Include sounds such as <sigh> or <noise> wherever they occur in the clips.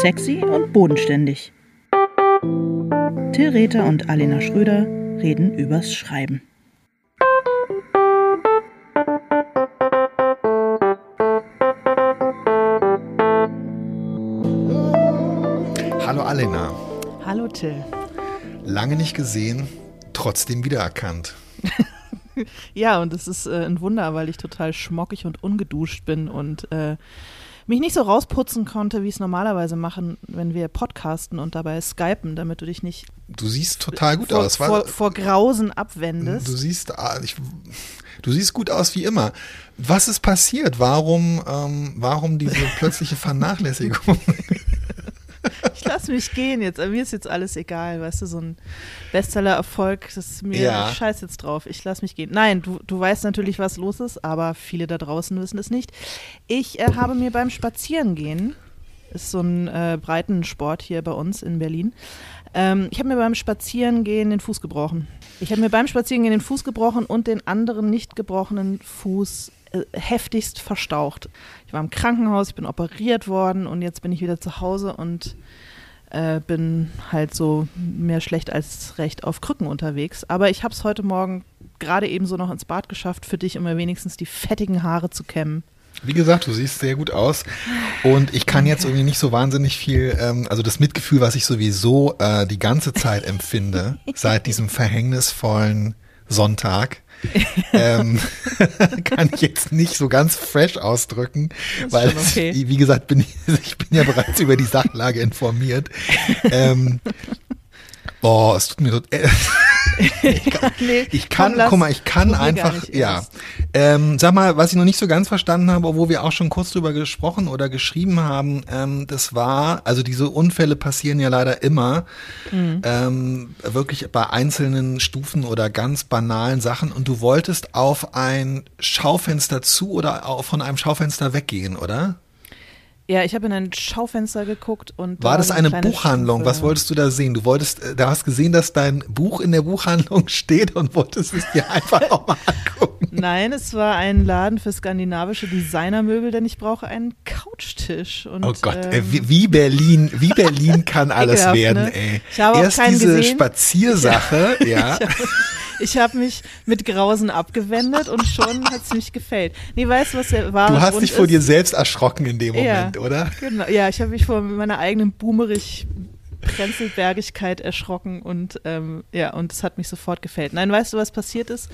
Sexy und bodenständig. Till Rether und Alena Schröder reden übers Schreiben. Hallo Alena. Hallo Till. Lange nicht gesehen, trotzdem wiedererkannt. <laughs> ja, und es ist äh, ein Wunder, weil ich total schmockig und ungeduscht bin und äh, mich nicht so rausputzen konnte, wie ich es normalerweise machen, wenn wir podcasten und dabei skypen, damit du dich nicht. Du siehst total gut vor, aus. Vor, vor, Grausen abwendest. Du siehst, ah, ich, du siehst gut aus wie immer. Was ist passiert? Warum, ähm, warum diese plötzliche Vernachlässigung? <laughs> ich lass mich gehen jetzt. Mir ist jetzt alles egal, weißt du, so ein Bestseller-Erfolg, das ist mir ja. scheiß jetzt drauf. Ich lass mich gehen. Nein, du, du weißt natürlich, was los ist, aber viele da draußen wissen es nicht. Ich äh, habe mir beim Spazierengehen, ist so ein äh, Breitensport hier bei uns in Berlin, ähm, ich habe mir beim Spazierengehen den Fuß gebrochen. Ich habe mir beim Spazierengehen den Fuß gebrochen und den anderen nicht gebrochenen Fuß heftigst verstaucht. Ich war im Krankenhaus, ich bin operiert worden und jetzt bin ich wieder zu Hause und äh, bin halt so mehr schlecht als recht auf Krücken unterwegs. Aber ich habe es heute Morgen gerade eben so noch ins Bad geschafft, für dich, um mir wenigstens die fettigen Haare zu kämmen. Wie gesagt, du siehst sehr gut aus und ich kann jetzt irgendwie nicht so wahnsinnig viel, ähm, also das Mitgefühl, was ich sowieso äh, die ganze Zeit empfinde, <laughs> seit diesem verhängnisvollen Sonntag, <laughs> ähm, <laughs> kann ich jetzt nicht so ganz fresh ausdrücken, weil okay. es, wie gesagt, bin ich, <laughs> ich bin ja bereits über die Sachlage informiert. Ähm, Boah, es tut mir so. Äh, <laughs> ich kann, <laughs> nee, ich kann komm, guck mal, ich kann einfach, ja. Ähm, sag mal, was ich noch nicht so ganz verstanden habe, wo wir auch schon kurz drüber gesprochen oder geschrieben haben, ähm, das war, also diese Unfälle passieren ja leider immer, mhm. ähm, wirklich bei einzelnen Stufen oder ganz banalen Sachen und du wolltest auf ein Schaufenster zu oder von einem Schaufenster weggehen, oder? Ja, ich habe in ein Schaufenster geguckt und. War das eine, eine Buchhandlung? Stufe. Was wolltest du da sehen? Du wolltest, äh, da hast gesehen, dass dein Buch in der Buchhandlung <laughs> steht und wolltest es dir einfach nochmal angucken. Nein, es war ein Laden für skandinavische Designermöbel, denn ich brauche einen Couchtisch. Und, oh Gott, ähm, wie, Berlin, wie Berlin kann <laughs> alles werden, ne? ey. Ich habe Erst diese gesehen. Spaziersache, <laughs> ja. Ich habe mich mit Grausen abgewendet und schon hat es mich gefällt. Nee, weißt du, was der war? Du hast dich vor ist? dir selbst erschrocken in dem Moment, ja, oder? Genau. Ja, ich habe mich vor meiner eigenen boomerig Prenzelbergigkeit erschrocken und ähm, ja, und es hat mich sofort gefällt. Nein, weißt du, was passiert ist?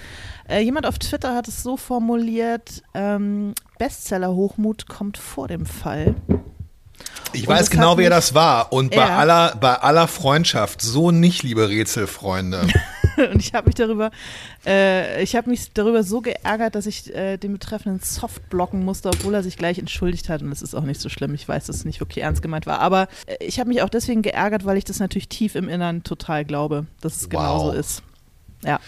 Äh, jemand auf Twitter hat es so formuliert: ähm, Bestseller-Hochmut kommt vor dem Fall. Ich und weiß genau, wer das war. Und bei aller, bei aller Freundschaft, so nicht, liebe Rätselfreunde. <laughs> <laughs> und ich habe mich darüber, äh, ich habe mich darüber so geärgert, dass ich äh, den Betreffenden soft blocken musste, obwohl er sich gleich entschuldigt hat. Und das ist auch nicht so schlimm. Ich weiß, dass es nicht wirklich ernst gemeint war. Aber äh, ich habe mich auch deswegen geärgert, weil ich das natürlich tief im Innern total glaube, dass es wow. genauso ist. Ja.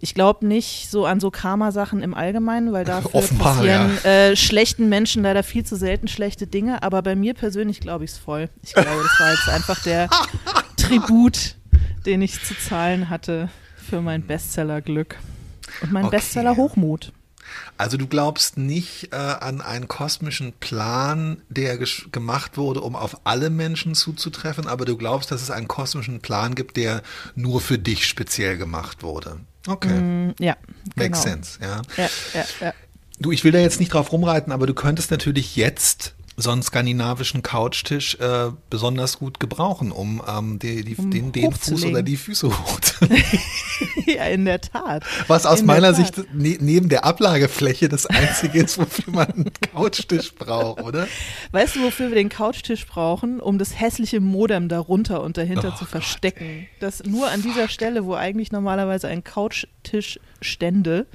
Ich glaube nicht so an so Karma-Sachen im Allgemeinen, weil dafür <laughs> Offenbar, passieren ja. äh, schlechten Menschen leider viel zu selten schlechte Dinge. Aber bei mir persönlich glaube ich es voll. Ich glaube, das war jetzt einfach der <laughs> Tribut den ich zu zahlen hatte für mein Bestseller-Glück und mein okay. Bestseller-Hochmut. Also du glaubst nicht äh, an einen kosmischen Plan, der gemacht wurde, um auf alle Menschen zuzutreffen, aber du glaubst, dass es einen kosmischen Plan gibt, der nur für dich speziell gemacht wurde. Okay. Mm, ja. Makes genau. sense, ja. Ja, ja, ja. Du, ich will da jetzt nicht drauf rumreiten, aber du könntest natürlich jetzt so einen skandinavischen Couchtisch äh, besonders gut gebrauchen, um ähm, die, die, um den, den Fuß oder die Füße <laughs> hochzulegen. ja, in der Tat. Was aus in meiner Sicht ne, neben der Ablagefläche das Einzige ist, wofür man einen Couchtisch braucht, oder? Weißt du, wofür wir den Couchtisch brauchen? Um das hässliche Modem darunter und dahinter oh zu verstecken. Gott, das nur an dieser Stelle, wo eigentlich normalerweise ein Couchtisch stände,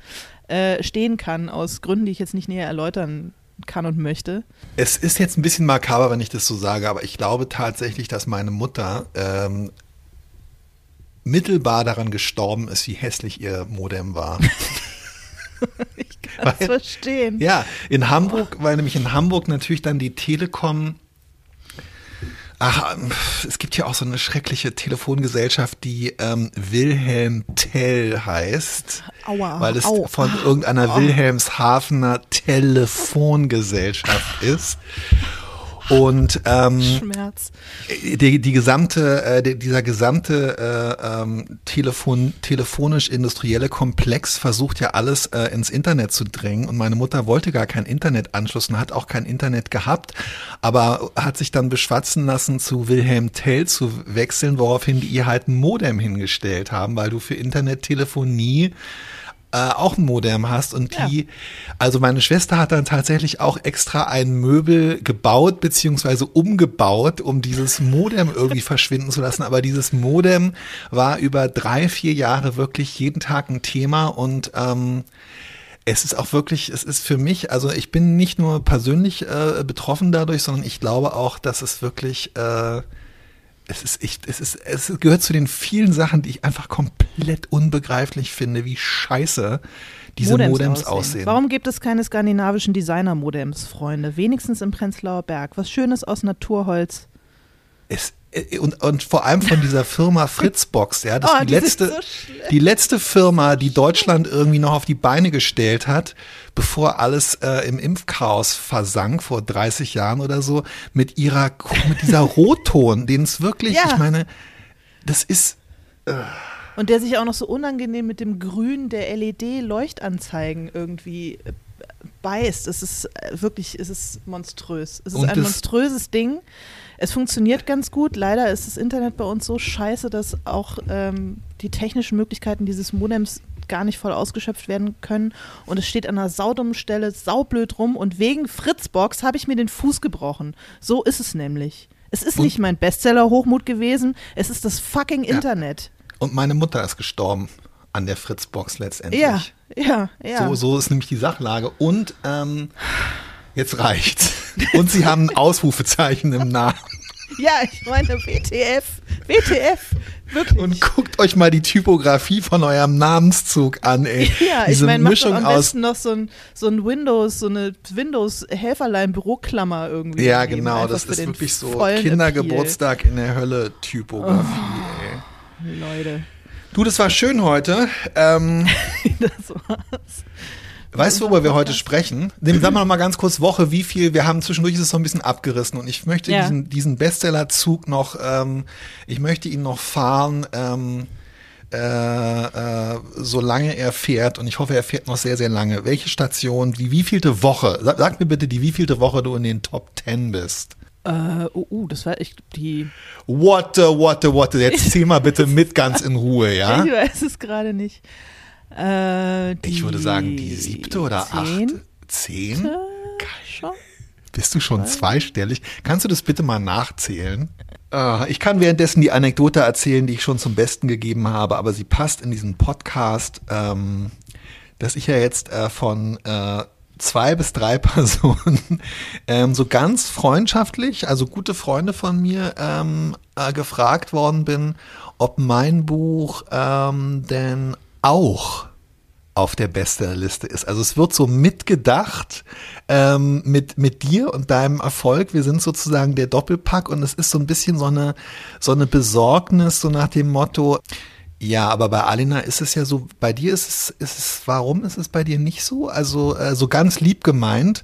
äh, stehen kann, aus Gründen, die ich jetzt nicht näher erläutern kann und möchte. Es ist jetzt ein bisschen makaber, wenn ich das so sage, aber ich glaube tatsächlich, dass meine Mutter ähm, mittelbar daran gestorben ist, wie hässlich ihr Modem war. <laughs> ich kann es verstehen. Ja, in Hamburg, weil nämlich in Hamburg natürlich dann die Telekom Ach, ähm, es gibt ja auch so eine schreckliche Telefongesellschaft, die ähm, Wilhelm Tell heißt. Aua, weil es au, von irgendeiner au. Wilhelmshavener Telefongesellschaft ist. Und ähm, Schmerz. Die, die gesamte, äh, die, dieser gesamte äh, ähm, Telefon, telefonisch-industrielle Komplex versucht ja alles äh, ins Internet zu drängen. Und meine Mutter wollte gar keinen Internetanschluss und hat auch kein Internet gehabt, aber hat sich dann beschwatzen lassen, zu Wilhelm Tell zu wechseln, woraufhin die ihr halt ein Modem hingestellt haben, weil du für Internettelefonie äh, auch ein Modem hast und die, ja. also meine Schwester hat dann tatsächlich auch extra ein Möbel gebaut beziehungsweise umgebaut, um dieses Modem irgendwie <laughs> verschwinden zu lassen. Aber dieses Modem war über drei, vier Jahre wirklich jeden Tag ein Thema und ähm, es ist auch wirklich, es ist für mich, also ich bin nicht nur persönlich äh, betroffen dadurch, sondern ich glaube auch, dass es wirklich äh, es ist echt, es ist, es gehört zu den vielen Sachen, die ich einfach komplett unbegreiflich finde, wie scheiße diese Modems, Modems aussehen. aussehen. Warum gibt es keine skandinavischen Designer-Modems, Freunde? Wenigstens im Prenzlauer Berg. Was Schönes aus Naturholz. Es und, und vor allem von dieser Firma Fritzbox, ja, das <laughs> oh, die, die letzte, so die letzte Firma, die Deutschland irgendwie noch auf die Beine gestellt hat, bevor alles äh, im Impfchaos versank vor 30 Jahren oder so, mit ihrer, mit dieser <laughs> Rotton, den es wirklich, ja. ich meine, das ist. Äh, und der sich auch noch so unangenehm mit dem Grün der LED-Leuchtanzeigen irgendwie äh, beißt. Es ist äh, wirklich, es ist monströs. Es ist ein monströses Ding. Es funktioniert ganz gut. Leider ist das Internet bei uns so scheiße, dass auch ähm, die technischen Möglichkeiten dieses Modems gar nicht voll ausgeschöpft werden können. Und es steht an einer saudummen Stelle saublöd rum. Und wegen Fritzbox habe ich mir den Fuß gebrochen. So ist es nämlich. Es ist und? nicht mein Bestseller-Hochmut gewesen. Es ist das fucking ja. Internet. Und meine Mutter ist gestorben an der Fritzbox letztendlich. Ja, ja, ja. So, so ist nämlich die Sachlage. Und ähm, Jetzt reicht's. Und sie haben ein Ausrufezeichen im Namen. Ja, ich meine WTF. WTF. Wirklich. Und guckt euch mal die Typografie von eurem Namenszug an, ey. <laughs> Ja, Diese ich meine, Mischung macht doch am aus besten noch so ein, so ein Windows, so eine Windows-Helferlein-Büroklammer irgendwie. Ja, genau, das ist wirklich so Kindergeburtstag in der Hölle Typografie, oh, ey. Leute. Du, das war schön heute. Ähm, <laughs> das war's. Weißt du, worüber wir heute sprechen? Sagen wir noch mal ganz kurz Woche, wie viel, wir haben zwischendurch ist es so ein bisschen abgerissen und ich möchte ja. diesen, diesen Bestsellerzug noch, ähm, ich möchte ihn noch fahren, ähm, äh, äh, solange er fährt und ich hoffe, er fährt noch sehr, sehr lange. Welche Station, die wievielte Woche, sag, sag mir bitte, die wievielte Woche du in den Top Ten bist. Uh, uh, uh, das war echt die. What the, what the, what the. Jetzt zieh mal bitte mit ganz in Ruhe, ja? <laughs> Ich weiß es gerade nicht. Äh, ich würde sagen, die siebte oder achte. Zehn? Schon? Bist du schon zweistellig? Kannst du das bitte mal nachzählen? Uh, ich kann währenddessen die Anekdote erzählen, die ich schon zum Besten gegeben habe, aber sie passt in diesen Podcast, ähm, dass ich ja jetzt äh, von äh, zwei bis drei <laughs> Personen ähm, so ganz freundschaftlich, also gute Freunde von mir, ähm, äh, gefragt worden bin, ob mein Buch ähm, denn auch auf der Bestsellerliste ist. Also es wird so mitgedacht ähm, mit, mit dir und deinem Erfolg. Wir sind sozusagen der Doppelpack und es ist so ein bisschen so eine, so eine Besorgnis, so nach dem Motto, ja, aber bei Alina ist es ja so, bei dir ist es, ist es, warum ist es bei dir nicht so? Also äh, so ganz lieb gemeint.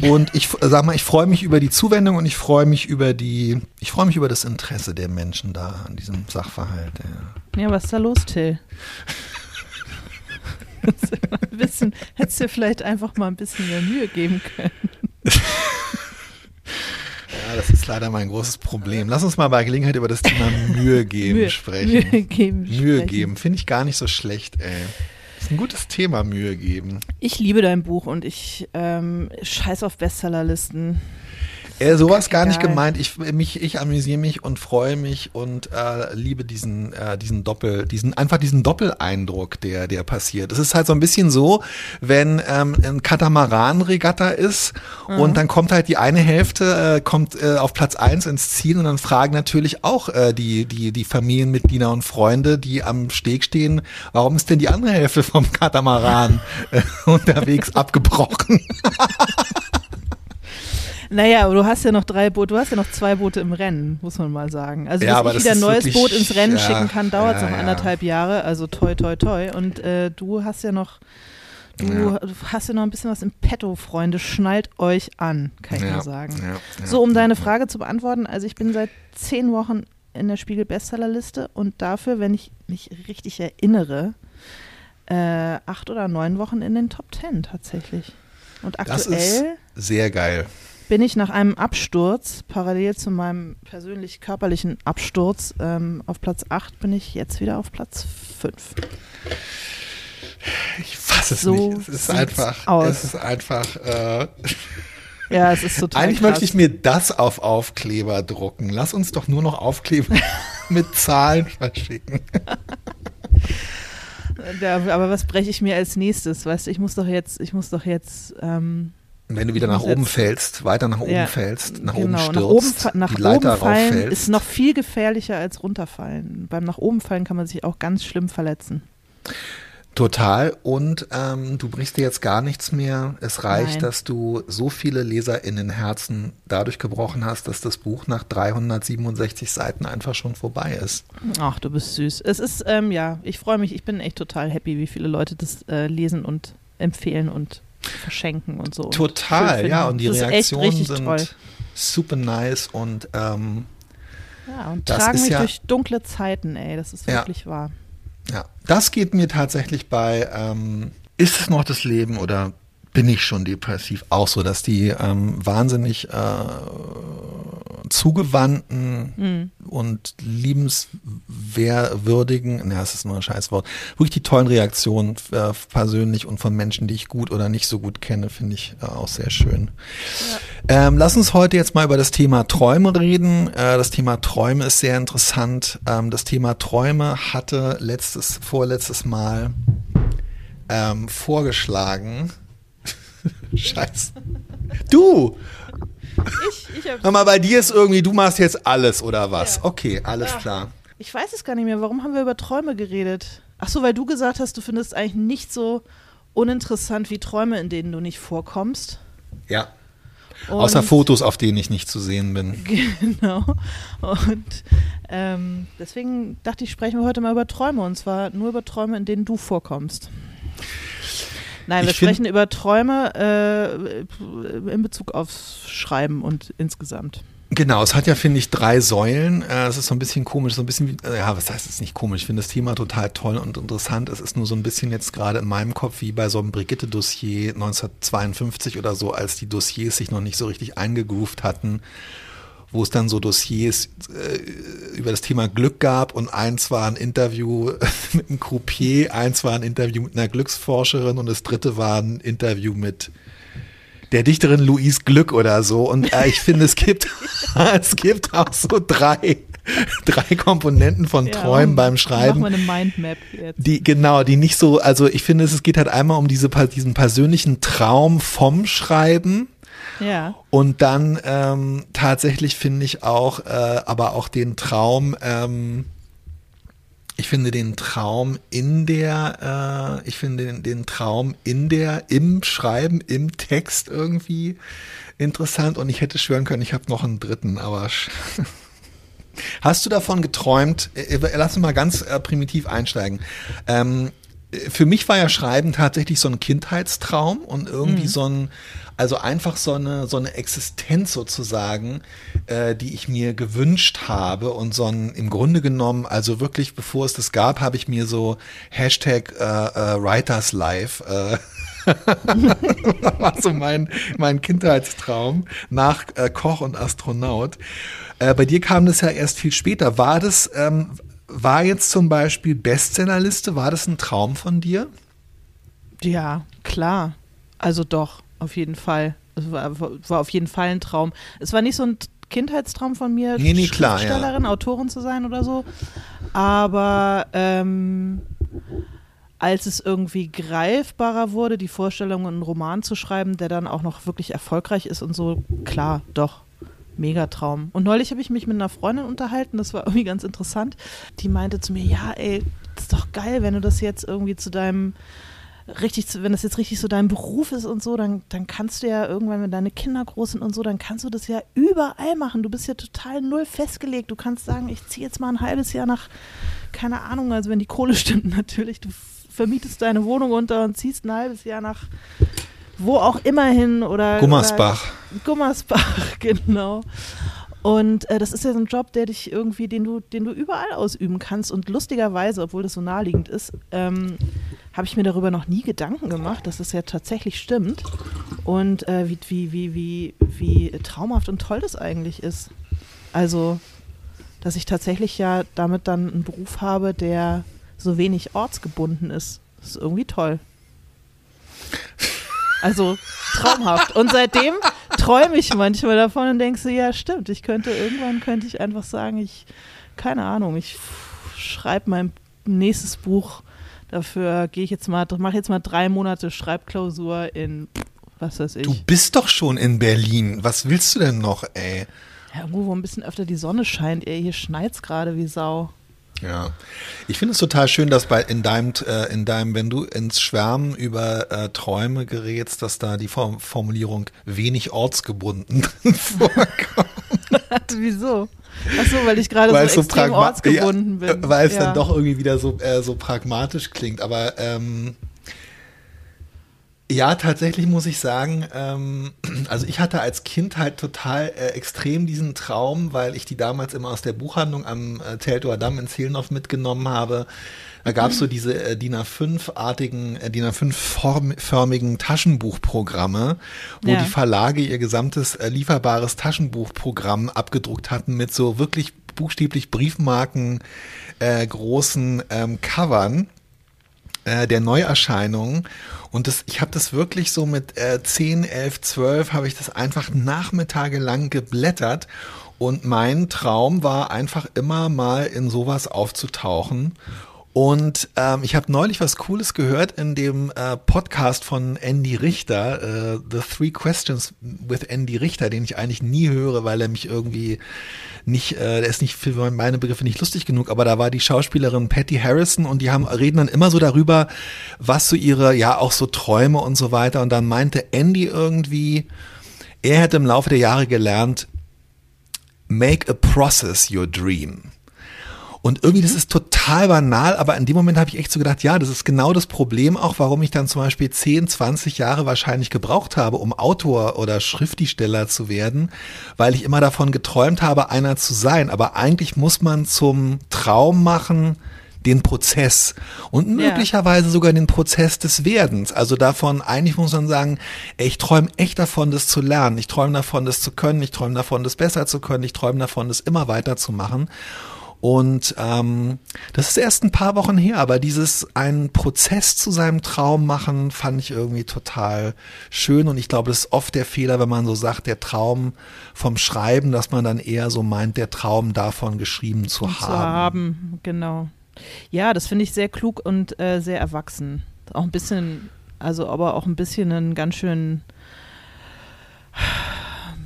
Und ich sag mal, ich freue mich über die Zuwendung und ich freue mich über die, ich freue mich über das Interesse der Menschen da an diesem Sachverhalt. Ja, ja was ist da los, Till? <laughs> ein bisschen, hättest du vielleicht einfach mal ein bisschen mehr Mühe geben können. Ja, das ist leider mein großes Problem. Lass uns mal bei Gelegenheit über das Thema Mühe geben Mühe, sprechen. Mühe geben. Mühe geben. Finde ich gar nicht so schlecht, ey. Das ist ein gutes Thema, Mühe geben. Ich liebe dein Buch und ich ähm, scheiß auf Bestsellerlisten. Äh, sowas gar nicht gemeint. Ich, mich, ich amüsiere mich und freue mich und äh, liebe diesen, äh, diesen Doppel, diesen, einfach diesen Doppeleindruck, der, der passiert. Es ist halt so ein bisschen so, wenn ähm, ein Katamaran-Regatta ist mhm. und dann kommt halt die eine Hälfte, äh, kommt äh, auf Platz eins ins Ziel und dann fragen natürlich auch äh, die, die, die Familienmitglieder und Freunde, die am Steg stehen, warum ist denn die andere Hälfte vom Katamaran äh, <laughs> unterwegs abgebrochen? <laughs> Naja, aber du hast ja noch drei Boote, du hast ja noch zwei Boote im Rennen, muss man mal sagen. Also, ja, bis ich wieder ein neues wirklich, Boot ins Rennen ja, schicken kann, dauert es ja, noch anderthalb Jahre, also toi, toi, toi. Und äh, du hast ja noch Du, hast ja noch ein bisschen was im Petto, Freunde. Schnallt euch an, kann ich nur sagen. So, um deine Frage zu beantworten, also ich bin seit zehn Wochen in der Spiegel-Bestsellerliste und dafür, wenn ich mich richtig erinnere, äh, acht oder neun Wochen in den Top Ten tatsächlich. Und aktuell das ist sehr geil. Bin ich nach einem Absturz, parallel zu meinem persönlich körperlichen Absturz, ähm, auf Platz 8 bin ich jetzt wieder auf Platz 5. Ich fasse es so nicht. Es ist einfach, aus. es ist einfach. Äh, ja, es ist total. Eigentlich krass. möchte ich mir das auf Aufkleber drucken. Lass uns doch nur noch Aufkleber <laughs> mit Zahlen verschicken. Ja, aber was breche ich mir als nächstes? Weißt du, ich muss doch jetzt, ich muss doch jetzt. Ähm, wenn du wieder nach oben fällst, weiter nach oben ja, fällst, nach genau, oben stürzt, nach oben, nach die Leiter oben fallen ist noch viel gefährlicher als runterfallen. Beim nach oben fallen kann man sich auch ganz schlimm verletzen. Total. Und ähm, du brichst dir jetzt gar nichts mehr. Es reicht, Nein. dass du so viele Leser in den Herzen dadurch gebrochen hast, dass das Buch nach 367 Seiten einfach schon vorbei ist. Ach, du bist süß. Es ist, ähm, ja, ich freue mich. Ich bin echt total happy, wie viele Leute das äh, lesen und empfehlen und verschenken und so. Total, ja. Und die Reaktionen sind toll. super nice und ähm, ja, und tragen mich ja, durch dunkle Zeiten, ey. Das ist wirklich ja. wahr. Ja, das geht mir tatsächlich bei, ähm, ist es noch das Leben oder bin ich schon depressiv? Auch so, dass die ähm, wahnsinnig äh, zugewandten mhm. und liebenswürdigen, ne, das ist nur ein Scheißwort, wirklich die tollen Reaktionen äh, persönlich und von Menschen, die ich gut oder nicht so gut kenne, finde ich äh, auch sehr schön. Ja. Ähm, lass uns heute jetzt mal über das Thema Träume reden. Äh, das Thema Träume ist sehr interessant. Ähm, das Thema Träume hatte letztes, vorletztes Mal ähm, vorgeschlagen. Scheiße. Du! Ich, ich hab's. Hör mal, bei dir ist irgendwie, du machst jetzt alles oder was? Ja. Okay, alles ja. klar. Ich weiß es gar nicht mehr. Warum haben wir über Träume geredet? Ach so, weil du gesagt hast, du findest eigentlich nicht so uninteressant wie Träume, in denen du nicht vorkommst. Ja. Und Außer Fotos, auf denen ich nicht zu sehen bin. <laughs> Genau. Und ähm, deswegen dachte ich, sprechen wir heute mal über Träume. Und zwar nur über Träume, in denen du vorkommst. Nein, wir sprechen über Träume äh, in Bezug aufs Schreiben und insgesamt. Genau, es hat ja, finde ich, drei Säulen. Äh, es ist so ein bisschen komisch, so ein bisschen, wie, ja, was heißt es nicht komisch? Ich finde das Thema total toll und interessant. Es ist nur so ein bisschen jetzt gerade in meinem Kopf wie bei so einem Brigitte-Dossier 1952 oder so, als die Dossiers sich noch nicht so richtig eingegroovt hatten wo es dann so Dossiers äh, über das Thema Glück gab und eins war ein Interview <laughs> mit einem Croupier, eins war ein Interview mit einer Glücksforscherin und das dritte war ein Interview mit der Dichterin Louise Glück oder so. Und äh, ich finde, es gibt, <laughs> es gibt auch so drei, drei Komponenten von ja, Träumen beim Schreiben. Mach mal eine Mindmap jetzt. Die, genau, die nicht so, also ich finde, es geht halt einmal um diese, diesen persönlichen Traum vom Schreiben ja. Und dann ähm, tatsächlich finde ich auch, äh, aber auch den Traum, ähm, ich finde den Traum in der, äh, ich finde den, den Traum in der, im Schreiben, im Text irgendwie interessant und ich hätte schwören können, ich habe noch einen dritten, aber <laughs> hast du davon geträumt? Äh, äh, lass uns mal ganz äh, primitiv einsteigen. Ähm, für mich war ja Schreiben tatsächlich so ein Kindheitstraum und irgendwie mhm. so ein, also einfach so eine, so eine Existenz sozusagen, äh, die ich mir gewünscht habe und so ein, im Grunde genommen, also wirklich bevor es das gab, habe ich mir so Hashtag äh, äh, Writers Life äh, <laughs> war so mein, mein Kindheitstraum nach äh, Koch und Astronaut. Äh, bei dir kam das ja erst viel später. War das, ähm, war jetzt zum Beispiel Bestsellerliste, war das ein Traum von dir? Ja, klar. Also doch, auf jeden Fall. Es war, war auf jeden Fall ein Traum. Es war nicht so ein Kindheitstraum von mir, nee, nee, Schriftstellerin, ja. Autorin zu sein oder so. Aber ähm, als es irgendwie greifbarer wurde, die Vorstellung, einen Roman zu schreiben, der dann auch noch wirklich erfolgreich ist und so, klar, doch. Megatraum. Und neulich habe ich mich mit einer Freundin unterhalten, das war <laughs> irgendwie ganz interessant. Die meinte zu mir, ja, ey, das ist doch geil, wenn du das jetzt irgendwie zu deinem richtig, wenn das jetzt richtig so dein Beruf ist und so, dann, dann kannst du ja irgendwann, wenn deine Kinder groß sind und so, dann kannst du das ja überall machen. Du bist ja total null festgelegt. Du kannst sagen, ich ziehe jetzt mal ein halbes Jahr nach, keine Ahnung, also wenn die Kohle <laughs> stimmt natürlich, du vermietest deine Wohnung unter und ziehst ein halbes Jahr nach wo auch immer hin oder Gummersbach. Oder Gummersbach, <laughs> genau. Und äh, das ist ja so ein Job, der dich irgendwie, den du, den du überall ausüben kannst. Und lustigerweise, obwohl das so naheliegend ist, ähm, habe ich mir darüber noch nie Gedanken gemacht, dass das ja tatsächlich stimmt. Und äh, wie, wie, wie, wie, wie traumhaft und toll das eigentlich ist. Also, dass ich tatsächlich ja damit dann einen Beruf habe, der so wenig ortsgebunden ist. Das ist irgendwie toll. Also traumhaft. Und seitdem träume ich manchmal davon und denke so, ja, stimmt, ich könnte irgendwann könnte ich einfach sagen, ich, keine Ahnung, ich schreibe mein nächstes Buch. Dafür gehe ich jetzt mal, mache jetzt mal drei Monate Schreibklausur in was weiß ich. Du bist doch schon in Berlin. Was willst du denn noch, ey? Ja, irgendwo, wo ein bisschen öfter die Sonne scheint. Ey, hier schneit's gerade wie Sau. Ja, ich finde es total schön, dass bei in deinem, äh, in deinem, wenn du ins Schwärmen über äh, Träume gerätst, dass da die Form Formulierung wenig ortsgebunden <laughs> vorkommt. <laughs> Wieso? Achso, weil ich gerade so extrem ortsgebunden ja, bin. Weil es ja. dann doch irgendwie wieder so, äh, so pragmatisch klingt. Aber ähm, ja, tatsächlich muss ich sagen, ähm, <clears throat> also ich hatte als Kind halt total äh, extrem diesen Traum, weil ich die damals immer aus der Buchhandlung am äh, Teltower Damm in Zehlendorf mitgenommen habe. Da gab es so diese äh, DIN A5-artigen, äh, DIN A5-förmigen Taschenbuchprogramme, wo ja. die Verlage ihr gesamtes äh, lieferbares Taschenbuchprogramm abgedruckt hatten mit so wirklich buchstäblich Briefmarken äh, großen ähm, Covern äh, der Neuerscheinungen. Und das, ich habe das wirklich so mit äh, 10, 11, 12 habe ich das einfach nachmittagelang geblättert. Und mein Traum war einfach immer mal in sowas aufzutauchen. Und ähm, ich habe neulich was Cooles gehört in dem äh, Podcast von Andy Richter, äh, The Three Questions with Andy Richter, den ich eigentlich nie höre, weil er mich irgendwie nicht, äh, der ist nicht für meine Begriffe nicht lustig genug, aber da war die Schauspielerin Patty Harrison und die haben reden dann immer so darüber, was so ihre, ja auch so Träume und so weiter. Und dann meinte Andy irgendwie, er hätte im Laufe der Jahre gelernt, make a process your dream. Und irgendwie, das ist total banal, aber in dem Moment habe ich echt so gedacht, ja, das ist genau das Problem auch, warum ich dann zum Beispiel 10, 20 Jahre wahrscheinlich gebraucht habe, um Autor oder Schriftsteller zu werden, weil ich immer davon geträumt habe, einer zu sein. Aber eigentlich muss man zum Traum machen, den Prozess und möglicherweise ja. sogar den Prozess des Werdens. Also davon, eigentlich muss man sagen, ey, ich träume echt davon, das zu lernen. Ich träume davon, das zu können. Ich träume davon, das besser zu können. Ich träume davon, das immer weiter zu machen. Und ähm, das ist erst ein paar Wochen her, aber dieses einen Prozess zu seinem Traum machen, fand ich irgendwie total schön. Und ich glaube, das ist oft der Fehler, wenn man so sagt, der Traum vom Schreiben, dass man dann eher so meint, der Traum davon geschrieben zu haben. Zu haben, genau. Ja, das finde ich sehr klug und äh, sehr erwachsen. Auch ein bisschen, also aber auch ein bisschen einen ganz schön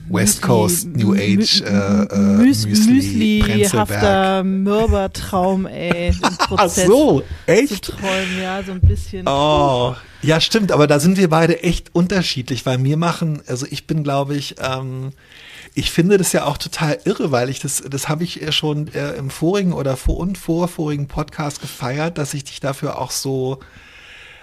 West Coast New Age äh, äh, Müsli, Müsli hafter Mürbertraum, ey. <laughs> Ach so, echt? Zu träumen, ja, so ein bisschen. Oh, ja, stimmt, aber da sind wir beide echt unterschiedlich, weil mir machen, also ich bin, glaube ich, ähm, ich finde das ja auch total irre, weil ich das, das habe ich schon äh, im vorigen oder vor und vorvorigen Podcast gefeiert, dass ich dich dafür auch so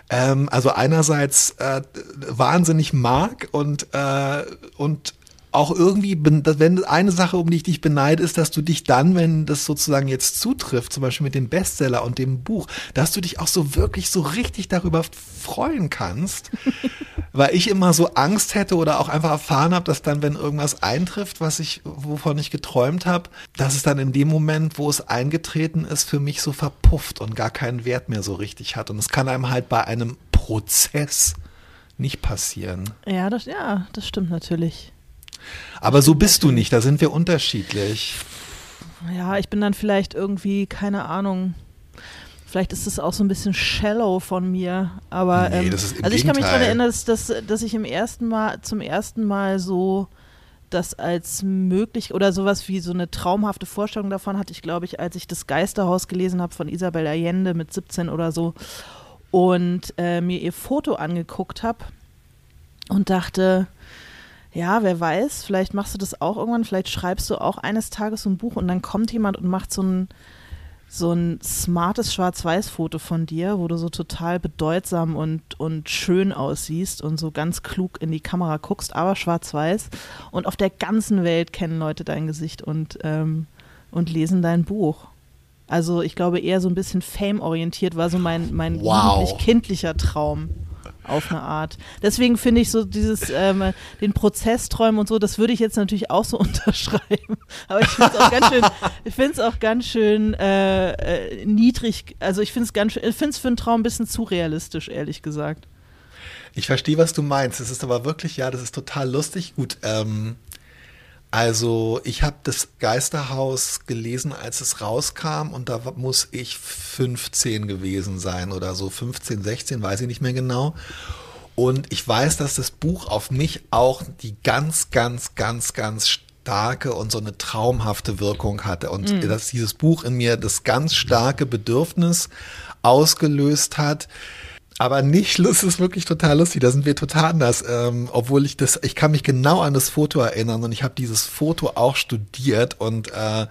ähm, also einerseits äh, wahnsinnig mag und äh, und auch irgendwie, wenn eine Sache, um die ich dich beneide, ist, dass du dich dann, wenn das sozusagen jetzt zutrifft, zum Beispiel mit dem Bestseller und dem Buch, dass du dich auch so wirklich so richtig darüber freuen kannst, <laughs> weil ich immer so Angst hätte oder auch einfach erfahren habe, dass dann, wenn irgendwas eintrifft, was ich, wovon ich geträumt habe, dass es dann in dem Moment, wo es eingetreten ist, für mich so verpufft und gar keinen Wert mehr so richtig hat. Und es kann einem halt bei einem Prozess nicht passieren. Ja, das, ja, das stimmt natürlich. Aber so bist du nicht, da sind wir unterschiedlich. Ja, ich bin dann vielleicht irgendwie, keine Ahnung, vielleicht ist es auch so ein bisschen shallow von mir, aber nee, ähm, also ich kann mich daran erinnern, dass, dass, dass ich im ersten Mal, zum ersten Mal so das als möglich oder sowas wie so eine traumhafte Vorstellung davon hatte ich, glaube ich, als ich das Geisterhaus gelesen habe von Isabel Allende mit 17 oder so und äh, mir ihr Foto angeguckt habe und dachte, ja, wer weiß, vielleicht machst du das auch irgendwann, vielleicht schreibst du auch eines Tages so ein Buch und dann kommt jemand und macht so ein, so ein smartes Schwarz-Weiß-Foto von dir, wo du so total bedeutsam und, und schön aussiehst und so ganz klug in die Kamera guckst, aber schwarz-weiß. Und auf der ganzen Welt kennen Leute dein Gesicht und, ähm, und lesen dein Buch. Also ich glaube eher so ein bisschen Fame-orientiert war so mein, mein wow. kindlicher Traum auf eine Art. Deswegen finde ich so dieses, ähm, den Prozess träumen und so, das würde ich jetzt natürlich auch so <laughs> unterschreiben. Aber ich finde es auch ganz schön, ich finde es auch ganz schön äh, äh, niedrig, also ich finde es ganz schön, ich finde es für einen Traum ein bisschen zu realistisch, ehrlich gesagt. Ich verstehe, was du meinst. Es ist aber wirklich, ja, das ist total lustig. Gut, ähm, also ich habe das Geisterhaus gelesen, als es rauskam und da muss ich 15 gewesen sein oder so 15, 16, weiß ich nicht mehr genau. Und ich weiß, dass das Buch auf mich auch die ganz, ganz, ganz, ganz starke und so eine traumhafte Wirkung hatte und mhm. dass dieses Buch in mir das ganz starke Bedürfnis ausgelöst hat, aber nicht, das ist wirklich total lustig, da sind wir total anders, ähm, obwohl ich das, ich kann mich genau an das Foto erinnern und ich habe dieses Foto auch studiert und äh,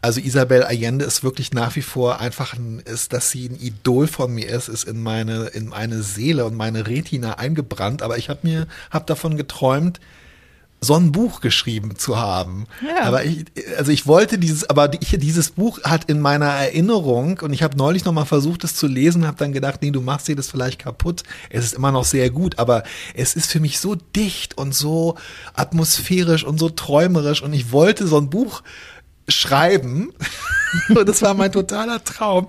also Isabel Allende ist wirklich nach wie vor einfach ein, ist, dass sie ein Idol von mir ist, ist in meine, in meine Seele und meine Retina eingebrannt, aber ich habe mir, habe davon geträumt, so ein Buch geschrieben zu haben. Ja. Aber ich, also ich wollte dieses, aber ich, dieses Buch hat in meiner Erinnerung und ich habe neulich noch mal versucht, es zu lesen, habe dann gedacht, nee, du machst dir das vielleicht kaputt. Es ist immer noch sehr gut, aber es ist für mich so dicht und so atmosphärisch und so träumerisch und ich wollte so ein Buch schreiben. <laughs> und <laughs> das war mein totaler Traum.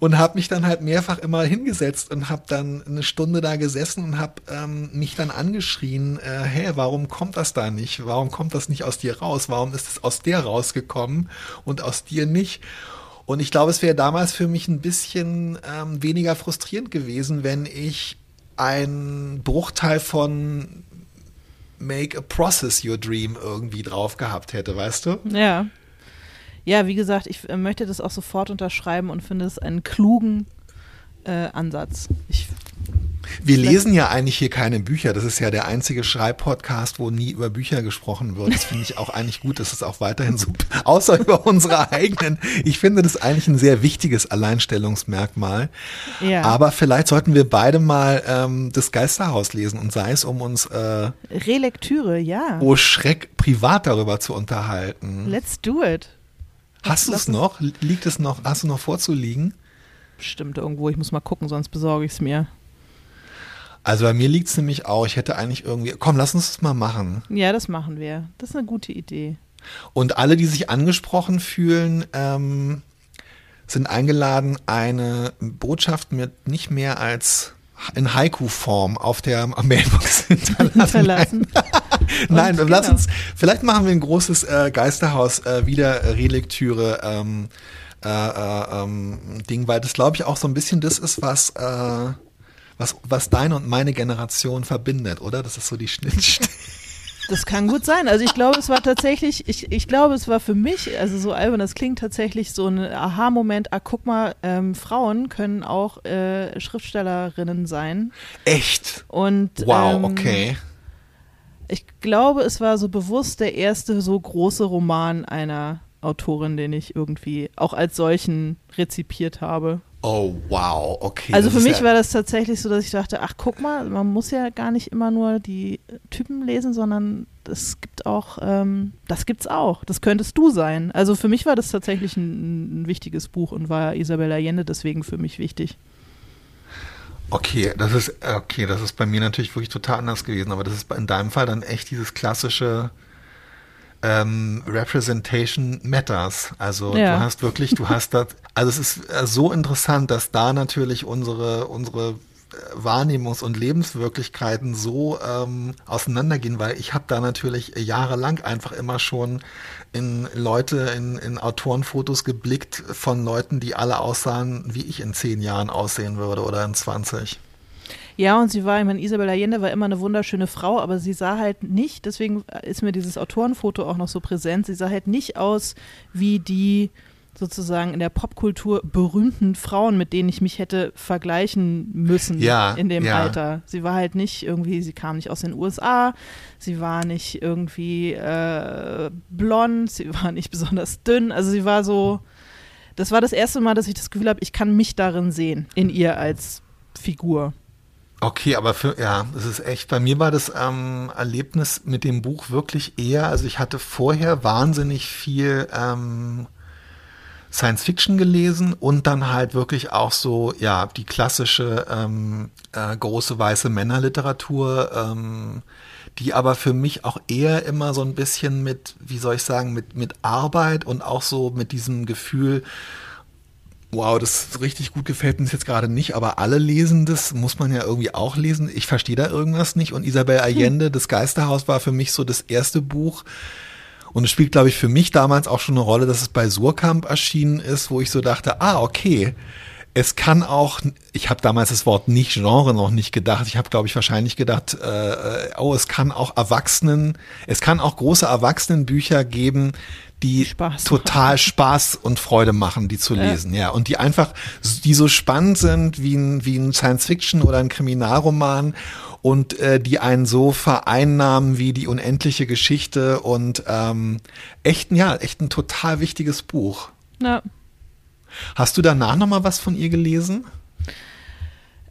Und habe mich dann halt mehrfach immer hingesetzt und habe dann eine Stunde da gesessen und habe ähm, mich dann angeschrien, äh, hey, warum kommt das da nicht? Warum kommt das nicht aus dir raus? Warum ist es aus dir rausgekommen und aus dir nicht? Und ich glaube, es wäre damals für mich ein bisschen ähm, weniger frustrierend gewesen, wenn ich einen Bruchteil von Make a Process Your Dream irgendwie drauf gehabt hätte, weißt du? Ja. Ja, wie gesagt, ich äh, möchte das auch sofort unterschreiben und finde es einen klugen äh, Ansatz. Ich, wir lesen ja eigentlich hier keine Bücher. Das ist ja der einzige Schreibpodcast, wo nie über Bücher gesprochen wird. Das finde ich auch eigentlich gut. Das ist auch weiterhin so, außer über unsere eigenen. Ich finde das eigentlich ein sehr wichtiges Alleinstellungsmerkmal. Ja. Aber vielleicht sollten wir beide mal ähm, das Geisterhaus lesen und sei es um uns äh, Relektüre, ja. Oh Schreck, privat darüber zu unterhalten. Let's do it. Hast du es noch? Liegt es noch? Hast du noch vorzuliegen? Bestimmt irgendwo. Ich muss mal gucken, sonst besorge ich es mir. Also bei mir liegt es nämlich auch. Ich hätte eigentlich irgendwie. Komm, lass uns das mal machen. Ja, das machen wir. Das ist eine gute Idee. Und alle, die sich angesprochen fühlen, ähm, sind eingeladen, eine Botschaft mit nicht mehr als in Haiku-Form auf der Mailbox <laughs> hinterlassen. <laughs> <laughs> Nein, genau. lass uns, vielleicht machen wir ein großes äh, Geisterhaus äh, wieder Relektüre ähm, äh, äh, ähm, Ding, weil das glaube ich auch so ein bisschen das ist, was äh, was, was deine und meine Generation verbindet, oder? Das ist so die Schnittstelle. <laughs> Das kann gut sein. Also ich glaube, es war tatsächlich, ich, ich glaube, es war für mich, also so albern, das klingt tatsächlich so ein Aha-Moment, ah, guck mal, ähm, Frauen können auch äh, Schriftstellerinnen sein. Echt? Und wow, ähm, okay. Ich glaube, es war so bewusst der erste so große Roman einer Autorin, den ich irgendwie auch als solchen rezipiert habe. Oh, wow, okay. Also für mich ja war das tatsächlich so, dass ich dachte, ach guck mal, man muss ja gar nicht immer nur die Typen lesen, sondern es gibt auch, ähm, das gibt's auch. Das könntest du sein. Also für mich war das tatsächlich ein, ein wichtiges Buch und war Isabella Allende deswegen für mich wichtig. Okay, das ist okay, das ist bei mir natürlich wirklich total anders gewesen, aber das ist in deinem Fall dann echt dieses klassische ähm, Representation matters. Also ja. du hast wirklich, du hast das, also es ist äh, so interessant, dass da natürlich unsere, unsere äh, Wahrnehmungs- und Lebenswirklichkeiten so ähm, auseinandergehen, weil ich habe da natürlich jahrelang einfach immer schon in Leute, in, in Autorenfotos geblickt von Leuten, die alle aussahen, wie ich in zehn Jahren aussehen würde oder in 20. Ja, und sie war, ich meine, Isabel Allende war immer eine wunderschöne Frau, aber sie sah halt nicht, deswegen ist mir dieses Autorenfoto auch noch so präsent, sie sah halt nicht aus wie die sozusagen in der Popkultur berühmten Frauen, mit denen ich mich hätte vergleichen müssen ja, in dem ja. Alter. Sie war halt nicht irgendwie, sie kam nicht aus den USA, sie war nicht irgendwie äh, blond, sie war nicht besonders dünn, also sie war so Das war das erste Mal, dass ich das Gefühl habe, ich kann mich darin sehen, in ihr als Figur. Okay, aber für, ja, es ist echt, bei mir war das ähm, Erlebnis mit dem Buch wirklich eher, also ich hatte vorher wahnsinnig viel ähm, Science Fiction gelesen und dann halt wirklich auch so, ja, die klassische ähm, äh, große weiße Männerliteratur, ähm, die aber für mich auch eher immer so ein bisschen mit, wie soll ich sagen, mit, mit Arbeit und auch so mit diesem Gefühl, wow, das richtig gut gefällt uns jetzt gerade nicht, aber alle lesen das, muss man ja irgendwie auch lesen. Ich verstehe da irgendwas nicht. Und Isabel Allende, hm. <laughs> das Geisterhaus, war für mich so das erste Buch. Und es spielt, glaube ich, für mich damals auch schon eine Rolle, dass es bei Surkamp erschienen ist, wo ich so dachte, ah, okay, es kann auch, ich habe damals das Wort nicht Genre noch nicht gedacht. Ich habe, glaube ich, wahrscheinlich gedacht, äh, äh, oh, es kann auch Erwachsenen, es kann auch große Erwachsenenbücher geben, die Spaß total Spaß und Freude machen, die zu lesen, ja. ja. Und die einfach, die so spannend sind wie ein, wie ein Science-Fiction oder ein Kriminalroman und äh, die einen so vereinnahmen wie die unendliche Geschichte und ähm, echt, ja, echt ein total wichtiges Buch. Ja. Hast du danach nochmal was von ihr gelesen?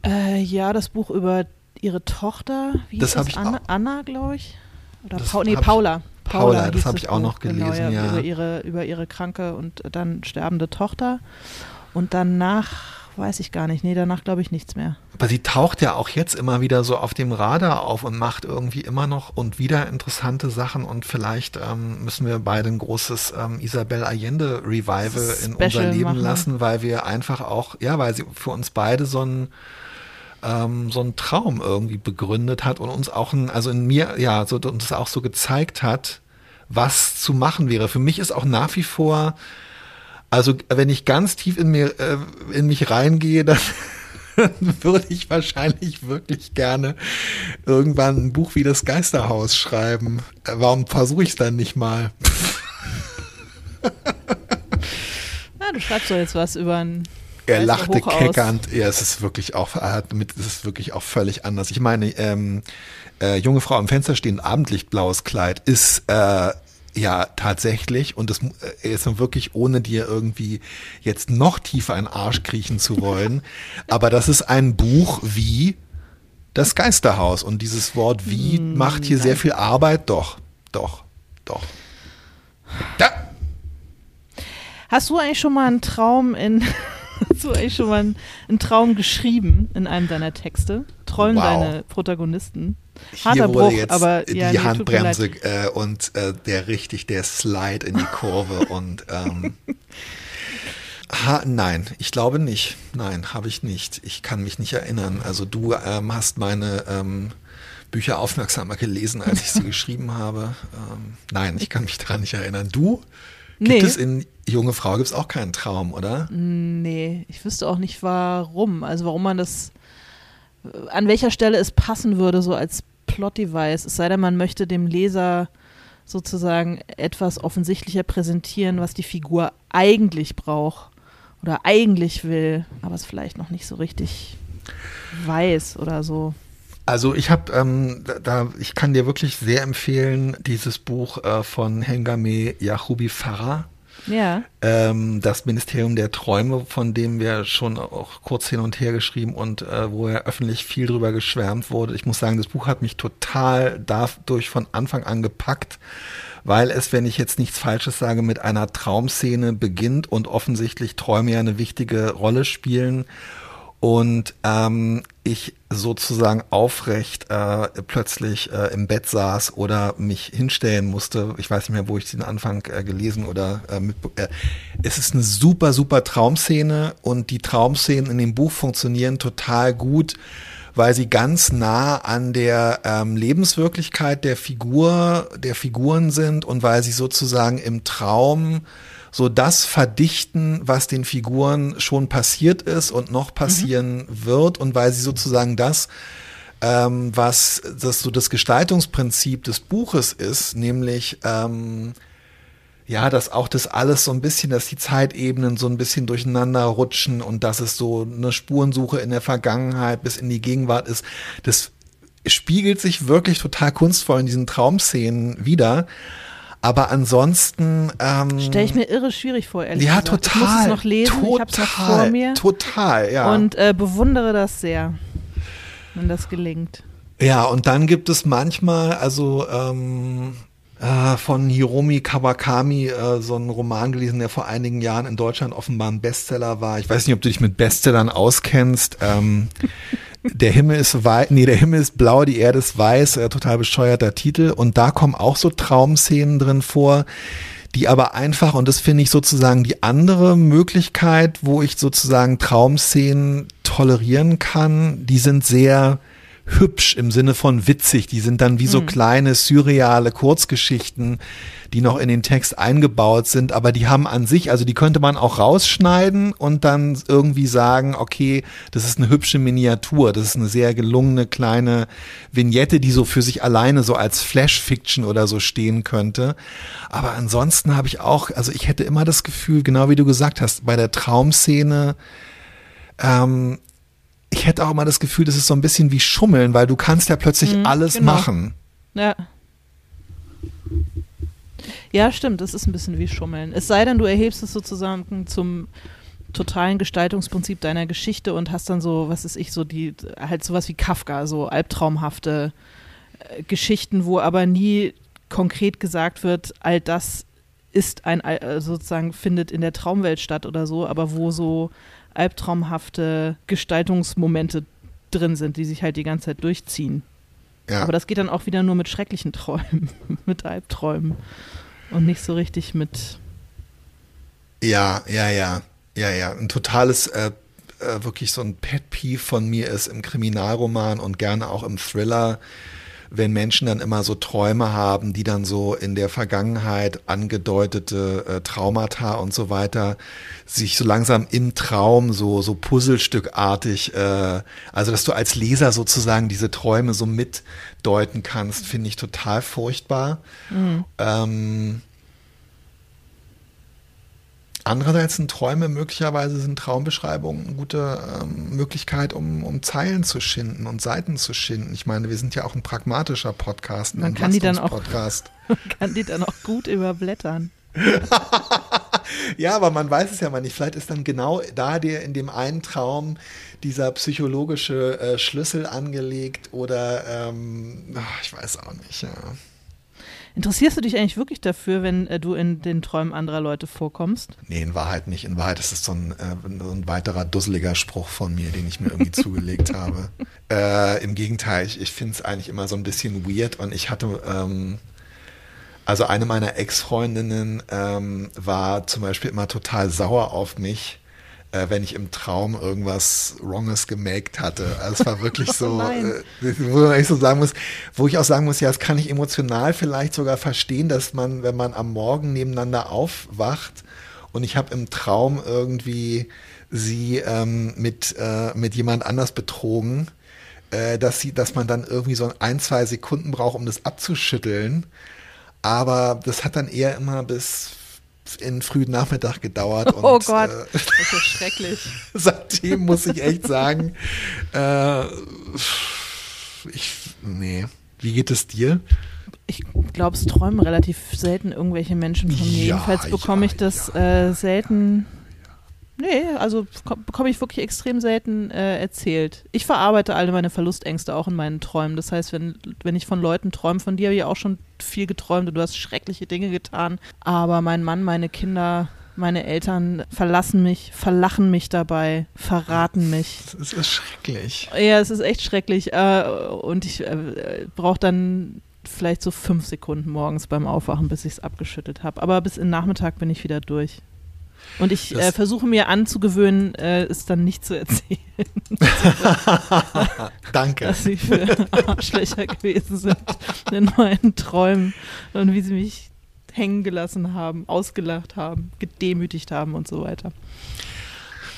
Äh, ja, das Buch über ihre Tochter, wie das hieß das? Anna, Anna glaube ich. Oder pa nee, Paula. Paula, Paula das habe ich auch noch gelesen, genau, ja, ja. Über ihre, über ihre kranke und dann sterbende Tochter. Und danach weiß ich gar nicht. Nee, danach glaube ich nichts mehr. Aber sie taucht ja auch jetzt immer wieder so auf dem Radar auf und macht irgendwie immer noch und wieder interessante Sachen und vielleicht ähm, müssen wir beide ein großes ähm, Isabel Allende Revival in unser Leben machen. lassen, weil wir einfach auch, ja, weil sie für uns beide so ein ähm, so ein Traum irgendwie begründet hat und uns auch ein, also in mir, ja, so uns auch so gezeigt hat, was zu machen wäre. Für mich ist auch nach wie vor, also wenn ich ganz tief in mir, äh, in mich reingehe, dann <laughs> würde ich wahrscheinlich wirklich gerne irgendwann ein Buch wie das Geisterhaus schreiben. Äh, warum versuche ich es dann nicht mal? <laughs> Na, du schreibst doch jetzt was über ein er lachte keckernd. Ja, es ist wirklich auch, es ist wirklich auch völlig anders. Ich meine, ähm, äh, junge Frau am Fenster stehen, abendlichtblaues Kleid ist äh, ja tatsächlich und das äh, ist wirklich ohne dir irgendwie jetzt noch tiefer in den Arsch kriechen zu wollen. <laughs> aber das ist ein Buch wie das Geisterhaus und dieses Wort wie hm, macht hier sehr viel Arbeit. Doch, doch, doch. Da. Hast du eigentlich schon mal einen Traum in <laughs> Hast du eigentlich schon mal einen, einen, Traum geschrieben in einem deiner Texte? Träumen wow. deine Protagonisten? Harter Hier wurde Bruch, jetzt aber die ja, nee, Handbremse äh, und äh, der richtig der Slide in die Kurve <laughs> und ähm, ha, nein, ich glaube nicht. Nein, habe ich nicht. Ich kann mich nicht erinnern. Also du ähm, hast meine ähm, Bücher aufmerksamer gelesen, als ich sie <laughs> geschrieben habe. Ähm, nein, ich kann mich daran nicht erinnern. Du? Gibt nee. es in Junge Frau gibt es auch keinen Traum, oder? Nee, ich wüsste auch nicht warum. Also warum man das, an welcher Stelle es passen würde, so als Plot-Device. Es sei denn, man möchte dem Leser sozusagen etwas offensichtlicher präsentieren, was die Figur eigentlich braucht oder eigentlich will, aber es vielleicht noch nicht so richtig weiß oder so. Also ich habe, ähm, da, ich kann dir wirklich sehr empfehlen, dieses Buch äh, von Hengame Yahubi Farah. Ja. Ähm, das Ministerium der Träume, von dem wir schon auch kurz hin und her geschrieben und äh, wo er öffentlich viel drüber geschwärmt wurde. Ich muss sagen, das Buch hat mich total dadurch von Anfang an gepackt, weil es, wenn ich jetzt nichts Falsches sage, mit einer Traumszene beginnt und offensichtlich Träume ja eine wichtige Rolle spielen und ähm, ich sozusagen aufrecht äh, plötzlich äh, im Bett saß oder mich hinstellen musste. Ich weiß nicht mehr, wo ich den Anfang äh, gelesen oder äh, mit, äh, es ist eine super, super Traumszene und die Traumszenen in dem Buch funktionieren total gut, weil sie ganz nah an der ähm, Lebenswirklichkeit der Figur, der Figuren sind und weil sie sozusagen im Traum so das verdichten, was den Figuren schon passiert ist und noch passieren mhm. wird und weil sie sozusagen das ähm, was das so das Gestaltungsprinzip des Buches ist, nämlich ähm, ja, dass auch das alles so ein bisschen, dass die Zeitebenen so ein bisschen durcheinander rutschen und dass es so eine Spurensuche in der Vergangenheit bis in die Gegenwart ist, das spiegelt sich wirklich total kunstvoll in diesen Traumszenen wieder. Aber ansonsten ähm, stelle ich mir irre schwierig vor, ehrlich ja, gesagt. total. Ich muss es noch lesen, total, ich habe es noch vor mir. Total, ja. Und äh, bewundere das sehr, wenn das gelingt. Ja, und dann gibt es manchmal, also ähm, äh, von Hiromi Kawakami, äh, so einen Roman gelesen, der vor einigen Jahren in Deutschland offenbar ein Bestseller war. Ich weiß nicht, ob du dich mit Bestsellern auskennst. Ähm, <laughs> der Himmel ist weiß, nee, der Himmel ist blau, die Erde ist weiß, äh, total bescheuerter Titel. Und da kommen auch so Traumszenen drin vor, die aber einfach, und das finde ich sozusagen die andere Möglichkeit, wo ich sozusagen Traumszenen tolerieren kann, die sind sehr, hübsch im Sinne von witzig. Die sind dann wie so mhm. kleine surreale Kurzgeschichten, die noch in den Text eingebaut sind, aber die haben an sich, also die könnte man auch rausschneiden und dann irgendwie sagen, okay, das ist eine hübsche Miniatur, das ist eine sehr gelungene kleine Vignette, die so für sich alleine so als Flash-Fiction oder so stehen könnte. Aber ansonsten habe ich auch, also ich hätte immer das Gefühl, genau wie du gesagt hast, bei der Traumszene, ähm, ich hätte auch immer das Gefühl, das ist so ein bisschen wie Schummeln, weil du kannst ja plötzlich mhm, alles genau. machen. Ja. Ja, stimmt, das ist ein bisschen wie Schummeln. Es sei denn, du erhebst es sozusagen zum totalen Gestaltungsprinzip deiner Geschichte und hast dann so, was ist ich, so die, halt sowas wie Kafka, so albtraumhafte äh, Geschichten, wo aber nie konkret gesagt wird, all das ist ein, äh, sozusagen findet in der Traumwelt statt oder so, aber wo so albtraumhafte Gestaltungsmomente drin sind, die sich halt die ganze Zeit durchziehen. Ja. Aber das geht dann auch wieder nur mit schrecklichen Träumen, <laughs> mit Albträumen und nicht so richtig mit. Ja, ja, ja, ja, ja. Ein totales, äh, äh, wirklich so ein Pet Peeve von mir ist im Kriminalroman und gerne auch im Thriller wenn Menschen dann immer so Träume haben, die dann so in der Vergangenheit angedeutete äh, Traumata und so weiter sich so langsam im Traum so so Puzzlestückartig, äh, also dass du als Leser sozusagen diese Träume so mitdeuten kannst, finde ich total furchtbar. Mhm. Ähm, Andererseits sind Träume möglicherweise sind Traumbeschreibungen eine gute ähm, Möglichkeit, um, um Zeilen zu schinden und Seiten zu schinden. Ich meine, wir sind ja auch ein pragmatischer Podcast, man kann die dann auch, <laughs> Man kann die dann auch gut überblättern. <laughs> ja, aber man weiß es ja mal nicht. Vielleicht ist dann genau da dir in dem einen Traum dieser psychologische äh, Schlüssel angelegt oder ähm, ich weiß auch nicht, ja. Interessierst du dich eigentlich wirklich dafür, wenn äh, du in den Träumen anderer Leute vorkommst? Nee, in Wahrheit nicht. In Wahrheit ist es so ein, äh, so ein weiterer dusseliger Spruch von mir, den ich mir irgendwie <laughs> zugelegt habe. Äh, Im Gegenteil, ich, ich finde es eigentlich immer so ein bisschen weird und ich hatte, ähm, also eine meiner Ex-Freundinnen ähm, war zum Beispiel immer total sauer auf mich, äh, wenn ich im Traum irgendwas Wronges gemaked hatte. Also es war wirklich so, <laughs> oh äh, wo man so sagen muss, wo ich auch sagen muss, ja, das kann ich emotional vielleicht sogar verstehen, dass man, wenn man am Morgen nebeneinander aufwacht und ich habe im Traum irgendwie sie ähm, mit, äh, mit jemand anders betrogen, äh, dass sie, dass man dann irgendwie so ein, zwei Sekunden braucht, um das abzuschütteln. Aber das hat dann eher immer bis in frühen Nachmittag gedauert. <laughs> Und, oh Gott, äh, das ist ja schrecklich. <laughs> seitdem muss ich echt sagen, äh, ich, nee. Wie geht es dir? Ich glaube, es träumen relativ selten irgendwelche Menschen von mir. Ja, Jedenfalls bekomme ja, ich das ja. äh, selten Nee, also bekomme ich wirklich extrem selten äh, erzählt. Ich verarbeite alle meine Verlustängste auch in meinen Träumen. Das heißt, wenn, wenn ich von Leuten träume, von dir habe ich auch schon viel geträumt und du hast schreckliche Dinge getan. Aber mein Mann, meine Kinder, meine Eltern verlassen mich, verlachen mich dabei, verraten mich. Es ist schrecklich. Ja, es ist echt schrecklich. Äh, und ich äh, brauche dann vielleicht so fünf Sekunden morgens beim Aufwachen, bis ich es abgeschüttet habe. Aber bis in Nachmittag bin ich wieder durch. Und ich äh, versuche mir anzugewöhnen, äh, es dann nicht zu erzählen. <laughs> Danke. Dass sie für Arschlöcher gewesen sind in meinen Träumen und wie sie mich hängen gelassen haben, ausgelacht haben, gedemütigt haben und so weiter.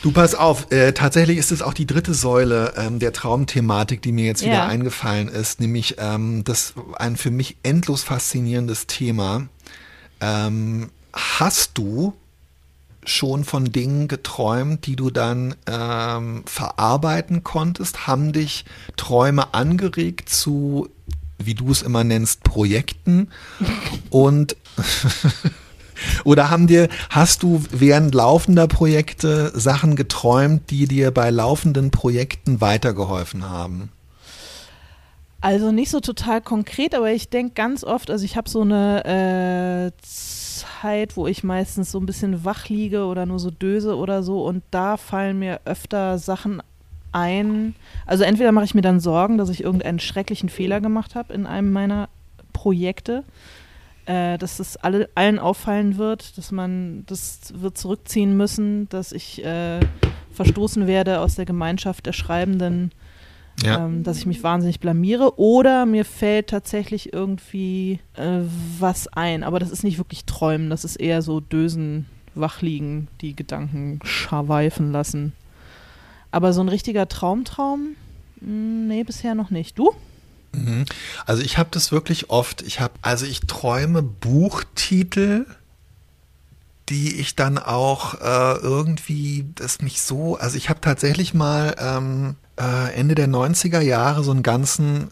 Du pass auf, äh, tatsächlich ist es auch die dritte Säule ähm, der Traumthematik, die mir jetzt wieder ja. eingefallen ist, nämlich ähm, das ein für mich endlos faszinierendes Thema. Ähm, hast du schon von Dingen geträumt, die du dann ähm, verarbeiten konntest? Haben dich Träume angeregt zu wie du es immer nennst, Projekten <laughs> und <laughs> oder haben dir, hast du während laufender Projekte Sachen geträumt, die dir bei laufenden Projekten weitergeholfen haben? Also nicht so total konkret, aber ich denke ganz oft, also ich habe so eine äh, Zeit, wo ich meistens so ein bisschen wach liege oder nur so döse oder so und da fallen mir öfter Sachen ein. Also entweder mache ich mir dann Sorgen, dass ich irgendeinen schrecklichen Fehler gemacht habe in einem meiner Projekte, äh, dass es alle, allen auffallen wird, dass man das wird zurückziehen müssen, dass ich äh, verstoßen werde aus der Gemeinschaft der Schreibenden ja. ähm, dass ich mich wahnsinnig blamiere. Oder mir fällt tatsächlich irgendwie äh, was ein. Aber das ist nicht wirklich Träumen, das ist eher so Dösen, Wachliegen, die Gedanken schaweifen lassen. Aber so ein richtiger Traumtraum, hm, nee, bisher noch nicht. Du? Mhm. Also ich habe das wirklich oft. Ich habe, also ich träume Buchtitel, die ich dann auch äh, irgendwie, das mich so, also ich habe tatsächlich mal ähm, äh, Ende der 90er Jahre so einen ganzen,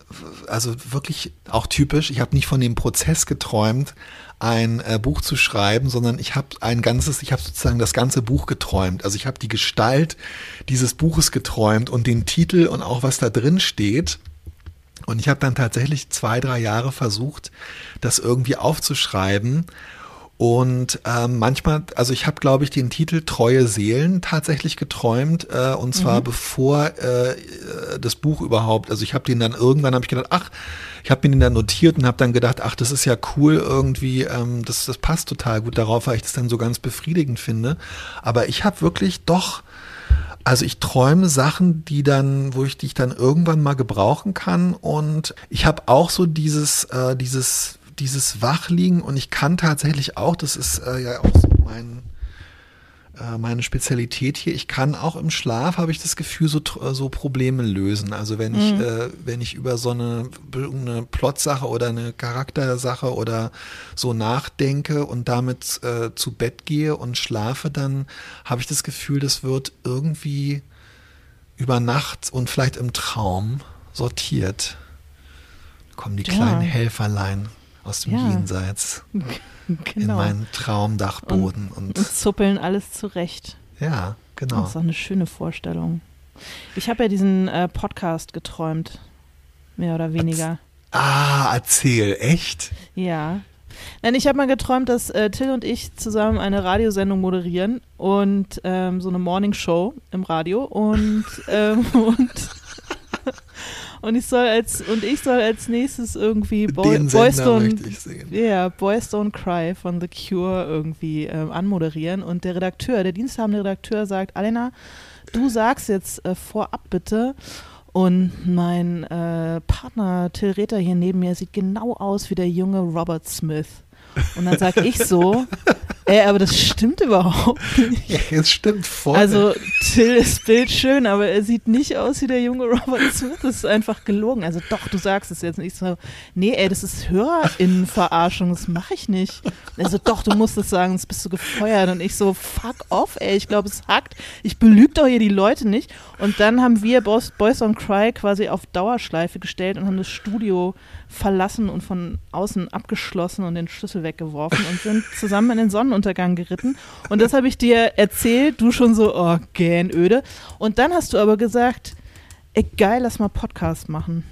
also wirklich auch typisch, ich habe nicht von dem Prozess geträumt, ein äh, Buch zu schreiben, sondern ich habe ein ganzes, ich habe sozusagen das ganze Buch geträumt. Also ich habe die Gestalt dieses Buches geträumt und den Titel und auch was da drin steht. Und ich habe dann tatsächlich zwei, drei Jahre versucht, das irgendwie aufzuschreiben. Und ähm, manchmal, also ich habe, glaube ich, den Titel Treue Seelen tatsächlich geträumt, äh, und zwar mhm. bevor äh, das Buch überhaupt, also ich habe den dann irgendwann, habe ich gedacht, ach, ich habe mir den dann notiert und habe dann gedacht, ach, das ist ja cool irgendwie, ähm, das, das passt total gut darauf, weil ich das dann so ganz befriedigend finde. Aber ich habe wirklich doch, also ich träume Sachen, die dann, wo ich dich dann irgendwann mal gebrauchen kann. Und ich habe auch so dieses, äh, dieses dieses Wachliegen und ich kann tatsächlich auch, das ist äh, ja auch so mein, äh, meine Spezialität hier, ich kann auch im Schlaf, habe ich das Gefühl, so, so Probleme lösen. Also wenn ich, mhm. äh, wenn ich über so eine, eine Plotsache oder eine Charaktersache oder so nachdenke und damit äh, zu Bett gehe und schlafe, dann habe ich das Gefühl, das wird irgendwie über Nacht und vielleicht im Traum sortiert. kommen die kleinen ja. Helferlein aus dem ja. Jenseits <laughs> genau. in meinen Traumdachboden und, und, und, zuppeln alles zurecht. Ja, genau. Das ist auch eine schöne Vorstellung. Ich habe ja diesen äh, Podcast geträumt, mehr oder weniger. Ah, erzähl, echt? Ja. Nein, ich habe mal geträumt, dass äh, Till und ich zusammen eine Radiosendung moderieren und ähm, so eine Morning Show im Radio und, ähm, <laughs> und <laughs> und ich soll als und ich soll als nächstes irgendwie Boy, Boys Don't yeah, Boys Don't Cry von The Cure irgendwie ähm, anmoderieren. Und der Redakteur, der diensthabende Redakteur sagt, Alena, du sagst jetzt äh, vorab bitte. Und mein äh, Partner Till Rether hier neben mir sieht genau aus wie der junge Robert Smith. Und dann sage ich so, <laughs> ey, aber das stimmt überhaupt <laughs> nicht. Ja, es stimmt voll. Also Till ist bildschön, aber er sieht nicht aus wie der junge Robert Smith. Das ist einfach gelogen. Also doch, du sagst es jetzt nicht so. Nee, ey, das ist HörerInnenverarschung, das mache ich nicht. Also doch, du musst es sagen, sonst bist du gefeuert. Und ich so, fuck off, ey, ich glaube, es hackt. Ich belüge doch hier die Leute nicht. Und dann haben wir Boys, Boys on Cry quasi auf Dauerschleife gestellt und haben das Studio verlassen und von außen abgeschlossen und den Schlüssel weggeworfen und sind zusammen in den Sonnenuntergang geritten. Und das habe ich dir erzählt, du schon so, oh, gähnöde. Und dann hast du aber gesagt, ey, geil, lass mal Podcast machen.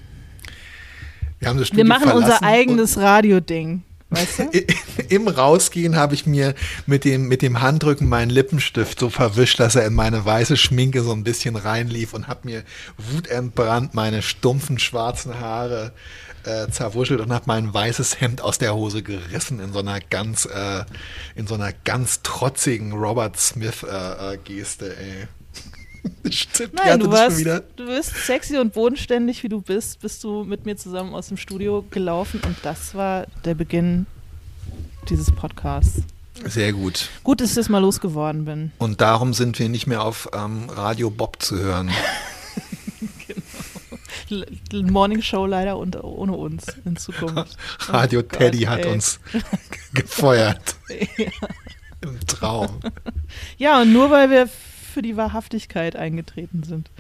Wir, Wir machen unser eigenes Radioding. Weißt du? <laughs> Im Rausgehen habe ich mir mit dem, mit dem Handrücken meinen Lippenstift so verwischt, dass er in meine weiße Schminke so ein bisschen reinlief und habe mir wutentbrannt meine stumpfen schwarzen Haare äh, zerwuschelt und habe mein weißes Hemd aus der Hose gerissen in so einer ganz, äh, in so einer ganz trotzigen Robert Smith äh, äh ey. <laughs> Nein, du, warst, du bist sexy und bodenständig, wie du bist, bist du mit mir zusammen aus dem Studio gelaufen und das war der Beginn dieses Podcasts. Sehr gut. Gut, dass ich das mal losgeworden bin. Und darum sind wir nicht mehr auf ähm, Radio Bob zu hören. <laughs> Morning Show leider und ohne uns in Zukunft. <laughs> Radio oh Teddy Gott, hat ey. uns <laughs> gefeuert. Ja. Im Traum. Ja, und nur weil wir für die Wahrhaftigkeit eingetreten sind.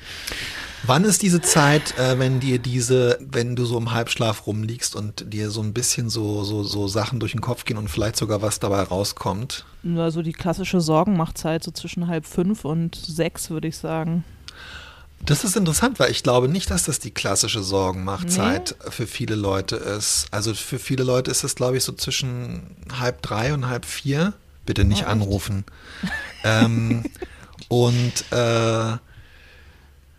Wann ist diese Zeit, äh, wenn dir diese, wenn du so im Halbschlaf rumliegst und dir so ein bisschen so, so, so Sachen durch den Kopf gehen und vielleicht sogar was dabei rauskommt? Also die klassische Sorgenmachtzeit, so zwischen halb fünf und sechs, würde ich sagen. Das ist interessant, weil ich glaube nicht, dass das die klassische Sorgenmachtzeit nee. für viele Leute ist. Also für viele Leute ist es, glaube ich, so zwischen halb drei und halb vier. Bitte nicht oh, anrufen. ähm, <laughs> und äh,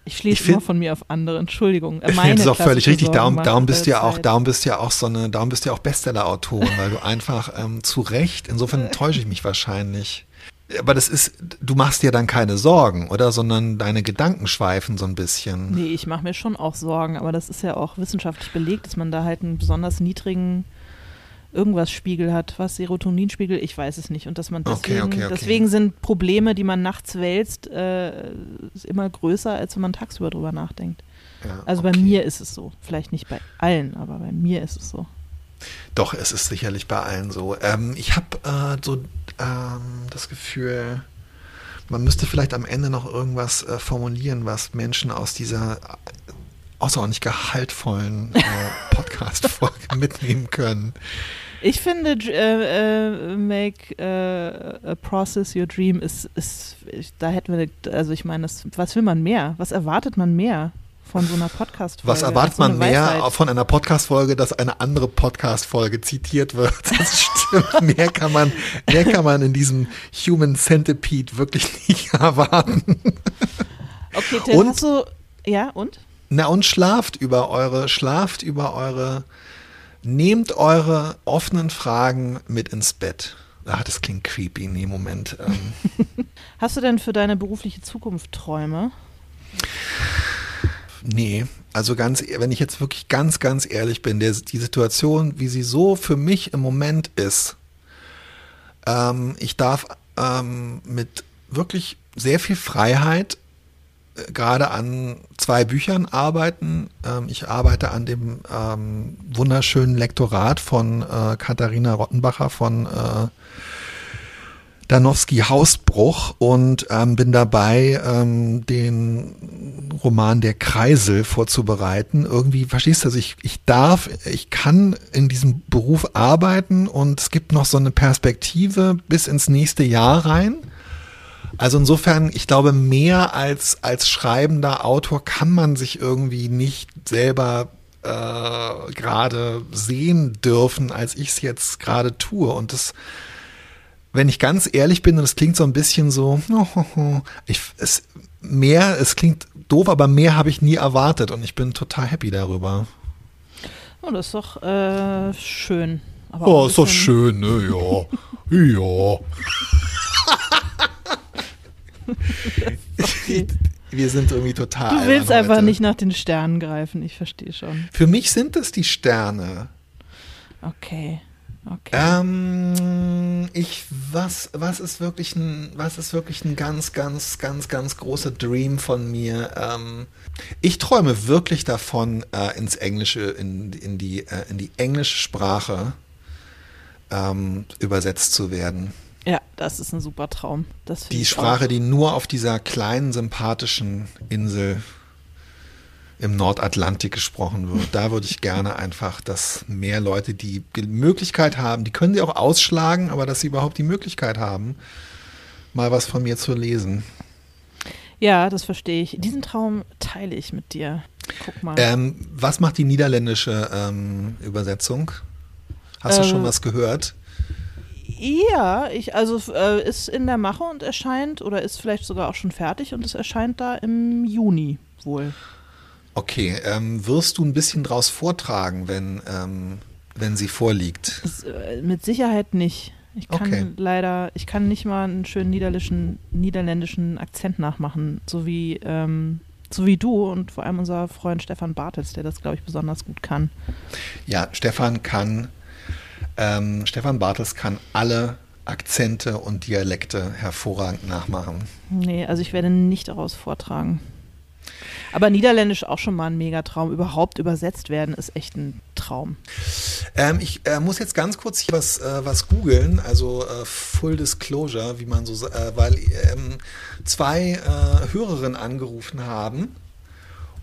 ich schließe ich find, immer von mir auf andere. Entschuldigung. Meine ich finde das auch völlig richtig. Darum, darum bist du ja auch, darum bist ja auch so eine, darum bist du ja auch Bestseller-Autorin, weil du einfach ähm, zu Recht. Insofern <laughs> täusche ich mich wahrscheinlich. Aber das ist, du machst dir dann keine Sorgen, oder? Sondern deine Gedanken schweifen so ein bisschen. Nee, ich mache mir schon auch Sorgen, aber das ist ja auch wissenschaftlich belegt, dass man da halt einen besonders niedrigen irgendwas Spiegel hat, was Serotoninspiegel, ich weiß es nicht. Und dass man deswegen, okay, okay, okay. deswegen sind Probleme, die man nachts wälzt, äh, immer größer, als wenn man tagsüber drüber nachdenkt. Ja, also bei mir ist es so. Vielleicht nicht bei allen, aber bei mir ist es so. Doch, es ist sicherlich bei allen so. Ähm, ich habe äh, so ähm, das Gefühl, man müsste vielleicht am Ende noch irgendwas äh, formulieren, was Menschen aus dieser außerordentlich gehaltvollen äh, <laughs> Podcast-Folge mitnehmen können. Ich finde, äh, äh, make äh, a process your dream ist, ist, da hätten wir, also ich meine, was will man mehr? Was erwartet man mehr? Von so einer Podcast-Folge. Was erwartet so man mehr Weisheit? von einer Podcast-Folge, dass eine andere Podcast-Folge zitiert wird? <laughs> Das stimmt. mehr kann man, mehr kann man in diesem Human Centipede wirklich nicht <laughs> erwarten. Okay, Tim, und, hast du, ja, und? Na, und schlaft über eure, schlaft über eure Nehmt eure offenen Fragen mit ins Bett. Ach, das klingt creepy. Nee, Moment. Ähm. <laughs> Hast du denn für deine berufliche Zukunft Träume? Nee, also ganz, wenn ich jetzt wirklich ganz, ganz ehrlich bin, der, die Situation, wie sie so für mich im Moment ist, ähm, ich darf ähm, mit wirklich sehr viel Freiheit gerade an zwei Büchern arbeiten. Ähm, ich arbeite an dem ähm, wunderschönen Lektorat von äh, Katharina Rottenbacher von äh, Danowski Hausbruch und ähm, bin dabei, ähm, den Roman Der Kreisel vorzubereiten. Irgendwie, verstehst du, also ich, ich darf, ich kann in diesem Beruf arbeiten und es gibt noch so eine Perspektive bis ins nächste Jahr rein. Also insofern, ich glaube, mehr als, als schreibender Autor kann man sich irgendwie nicht selber äh, gerade sehen dürfen, als ich es jetzt gerade tue. Und das, wenn ich ganz ehrlich bin, und es klingt so ein bisschen so, <laughs> ich, es, mehr, es klingt doof, aber mehr habe ich nie erwartet und ich bin total happy darüber. Oh, das ist doch äh, schön. Aber oh, ist doch schön, ne? Ja. <laughs> ja. okay. Wir sind irgendwie total. Du willst einfach nicht nach den Sternen greifen, ich verstehe schon. Für mich sind es die Sterne. Okay. Okay. Ähm, ich, was, was ist wirklich ein, was ist wirklich ein ganz, ganz, ganz, ganz großer Dream von mir? Ähm, ich träume wirklich davon, äh, ins Englische, in, in die, äh, in die englische Sprache ähm, übersetzt zu werden. Ja, das ist ein super Traum. die Sprache, die nur auf dieser kleinen, sympathischen Insel im Nordatlantik gesprochen wird. Da würde ich gerne einfach, dass mehr Leute die Möglichkeit haben, die können sie auch ausschlagen, aber dass sie überhaupt die Möglichkeit haben, mal was von mir zu lesen. Ja, das verstehe ich. Diesen Traum teile ich mit dir. Guck mal. Ähm, was macht die niederländische ähm, Übersetzung? Hast du schon ähm, was gehört? Ja, ich, also äh, ist in der Mache und erscheint oder ist vielleicht sogar auch schon fertig und es erscheint da im Juni wohl. Okay, ähm, wirst du ein bisschen draus vortragen, wenn, ähm, wenn sie vorliegt? Das, äh, mit Sicherheit nicht. Ich kann okay. leider, ich kann nicht mal einen schönen niederländischen, niederländischen Akzent nachmachen, so wie, ähm, so wie du und vor allem unser Freund Stefan Bartels, der das, glaube ich, besonders gut kann. Ja, Stefan kann ähm, Stefan Bartels kann alle Akzente und Dialekte hervorragend nachmachen. Nee, also ich werde nicht daraus vortragen. Aber Niederländisch auch schon mal ein Megatraum. Überhaupt übersetzt werden ist echt ein Traum. Ähm, ich äh, muss jetzt ganz kurz hier was, äh, was googeln, also äh, Full Disclosure, wie man so, äh, weil ähm, zwei äh, Hörerinnen angerufen haben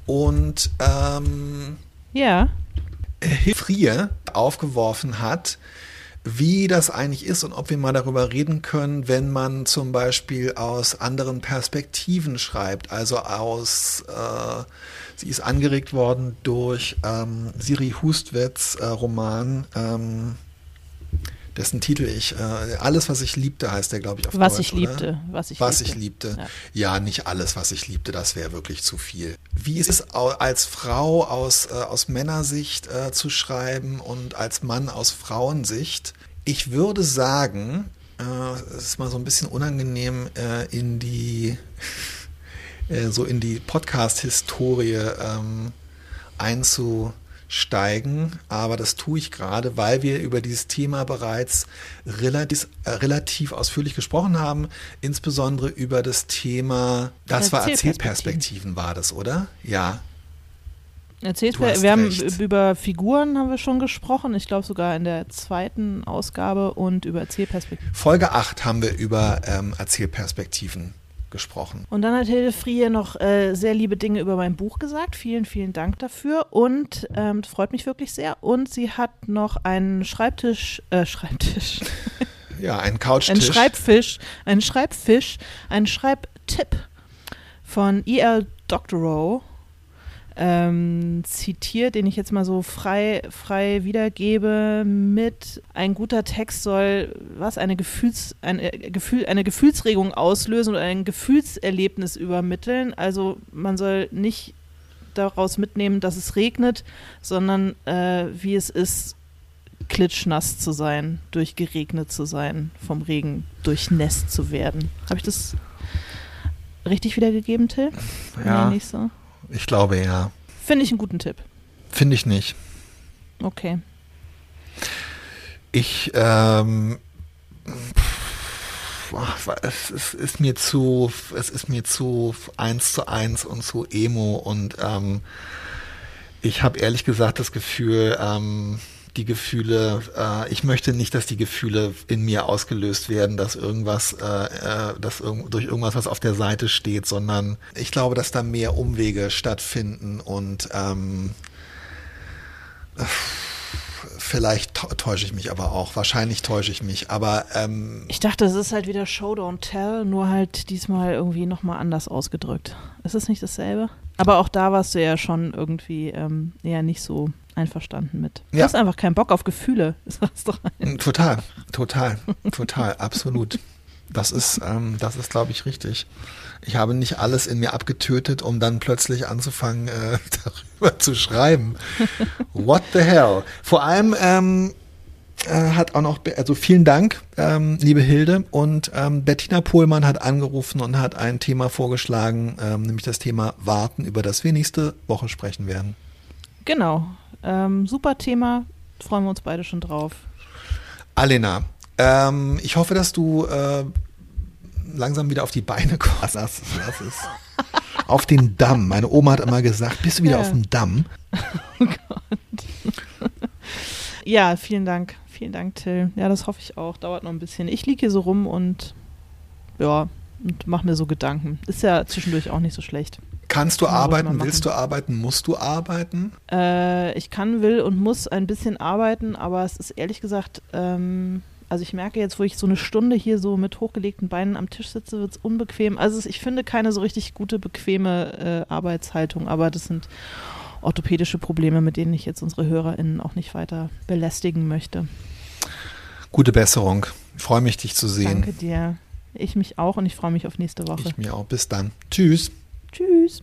und ähm, ja. Frie aufgeworfen hat, wie das eigentlich ist und ob wir mal darüber reden können, wenn man zum Beispiel aus anderen Perspektiven schreibt, also aus, äh, sie ist angeregt worden durch ähm, Siri Hustwets äh, Roman, ähm, dessen Titel ich, äh, alles, was ich liebte, heißt der, glaube ich, auf was Deutsch. Ich liebte, was ich was liebte. ich liebte. Ja. ja. nicht alles, was ich liebte, das wäre wirklich zu viel. Wie ist es als Frau aus, äh, aus Männersicht äh, zu schreiben und als Mann aus Frauensicht? Ich würde sagen, äh, es ist mal so ein bisschen unangenehm äh, in die <laughs> äh, so in die Podcast-Historie ähm, einzu steigen, aber das tue ich gerade, weil wir über dieses Thema bereits relativ, äh, relativ ausführlich gesprochen haben, insbesondere über das Thema, das war Erzählperspektiven, war das, oder? Ja. Erzählper wir haben über Figuren haben wir schon gesprochen, ich glaube sogar in der zweiten Ausgabe und über Erzählperspektiven. Folge 8 haben wir über ähm, Erzählperspektiven gesprochen. Und dann hat Hilde Frie noch äh, sehr liebe Dinge über mein Buch gesagt. Vielen, vielen Dank dafür. Und ähm, das freut mich wirklich sehr. Und sie hat noch einen Schreibtisch, äh, Schreibtisch. <laughs> Ja, einen Couchtisch. Ein Schreibfisch, einen Schreibfisch, einen Schreibtipp von E.L. Doctorow ähm, zitiert, den ich jetzt mal so frei, frei wiedergebe mit ein guter Text soll was eine Gefühls eine, Gefühl, eine Gefühlsregung auslösen oder ein Gefühlserlebnis übermitteln. Also man soll nicht daraus mitnehmen, dass es regnet, sondern äh, wie es ist, klitschnass zu sein, durchgeregnet zu sein, vom Regen durchnässt zu werden. Habe ich das richtig wiedergegeben, Till? Ja. Nee, nicht so. Ich glaube ja. Finde ich einen guten Tipp. Finde ich nicht. Okay. Ich, ähm, es, es ist mir zu, es ist mir zu eins zu eins und zu emo und ähm, ich habe ehrlich gesagt das Gefühl, ähm, die Gefühle, äh, ich möchte nicht, dass die Gefühle in mir ausgelöst werden, dass irgendwas, äh, äh, dass irg durch irgendwas, was auf der Seite steht, sondern ich glaube, dass da mehr Umwege stattfinden und ähm, Vielleicht täusche ich mich aber auch. Wahrscheinlich täusche ich mich. Aber ähm, ich dachte, es ist halt wieder Show Don't Tell, nur halt diesmal irgendwie nochmal anders ausgedrückt. Ist es nicht dasselbe? Aber auch da warst du ja schon irgendwie ähm, eher nicht so einverstanden mit. Du ja. hast einfach keinen Bock auf Gefühle. <laughs> Ein. Total, total, total, absolut. Das ist, ähm, das ist, glaube ich, richtig. Ich habe nicht alles in mir abgetötet, um dann plötzlich anzufangen, äh, <laughs> darüber zu schreiben. What the hell? Vor allem ähm, äh, hat auch noch, also vielen Dank, ähm, liebe Hilde. Und ähm, Bettina Pohlmann hat angerufen und hat ein Thema vorgeschlagen, ähm, nämlich das Thema Warten, über das wir nächste Woche sprechen werden. Genau. Ähm, super Thema. Freuen wir uns beide schon drauf. Alena, ähm, ich hoffe, dass du äh, langsam wieder auf die Beine kommst. Das, das ist <laughs> auf den Damm. Meine Oma hat immer gesagt, bist du wieder ja. auf dem Damm? <laughs> Oh Gott. Ja, vielen Dank. Vielen Dank, Till. Ja, das hoffe ich auch. Dauert noch ein bisschen. Ich liege hier so rum und ja, und mache mir so Gedanken. Ist ja zwischendurch auch nicht so schlecht. Kannst du arbeiten? Willst du arbeiten? Musst du arbeiten? Äh, ich kann, will und muss ein bisschen arbeiten, aber es ist ehrlich gesagt, ähm, also ich merke jetzt, wo ich so eine Stunde hier so mit hochgelegten Beinen am Tisch sitze, wird es unbequem. Also ich finde keine so richtig gute, bequeme äh, Arbeitshaltung, aber das sind orthopädische Probleme, mit denen ich jetzt unsere HörerInnen auch nicht weiter belästigen möchte. Gute Besserung. Ich freue mich, dich zu sehen. Danke dir. Ich mich auch und ich freue mich auf nächste Woche. Ich mir auch. Bis dann. Tschüss. Tschüss.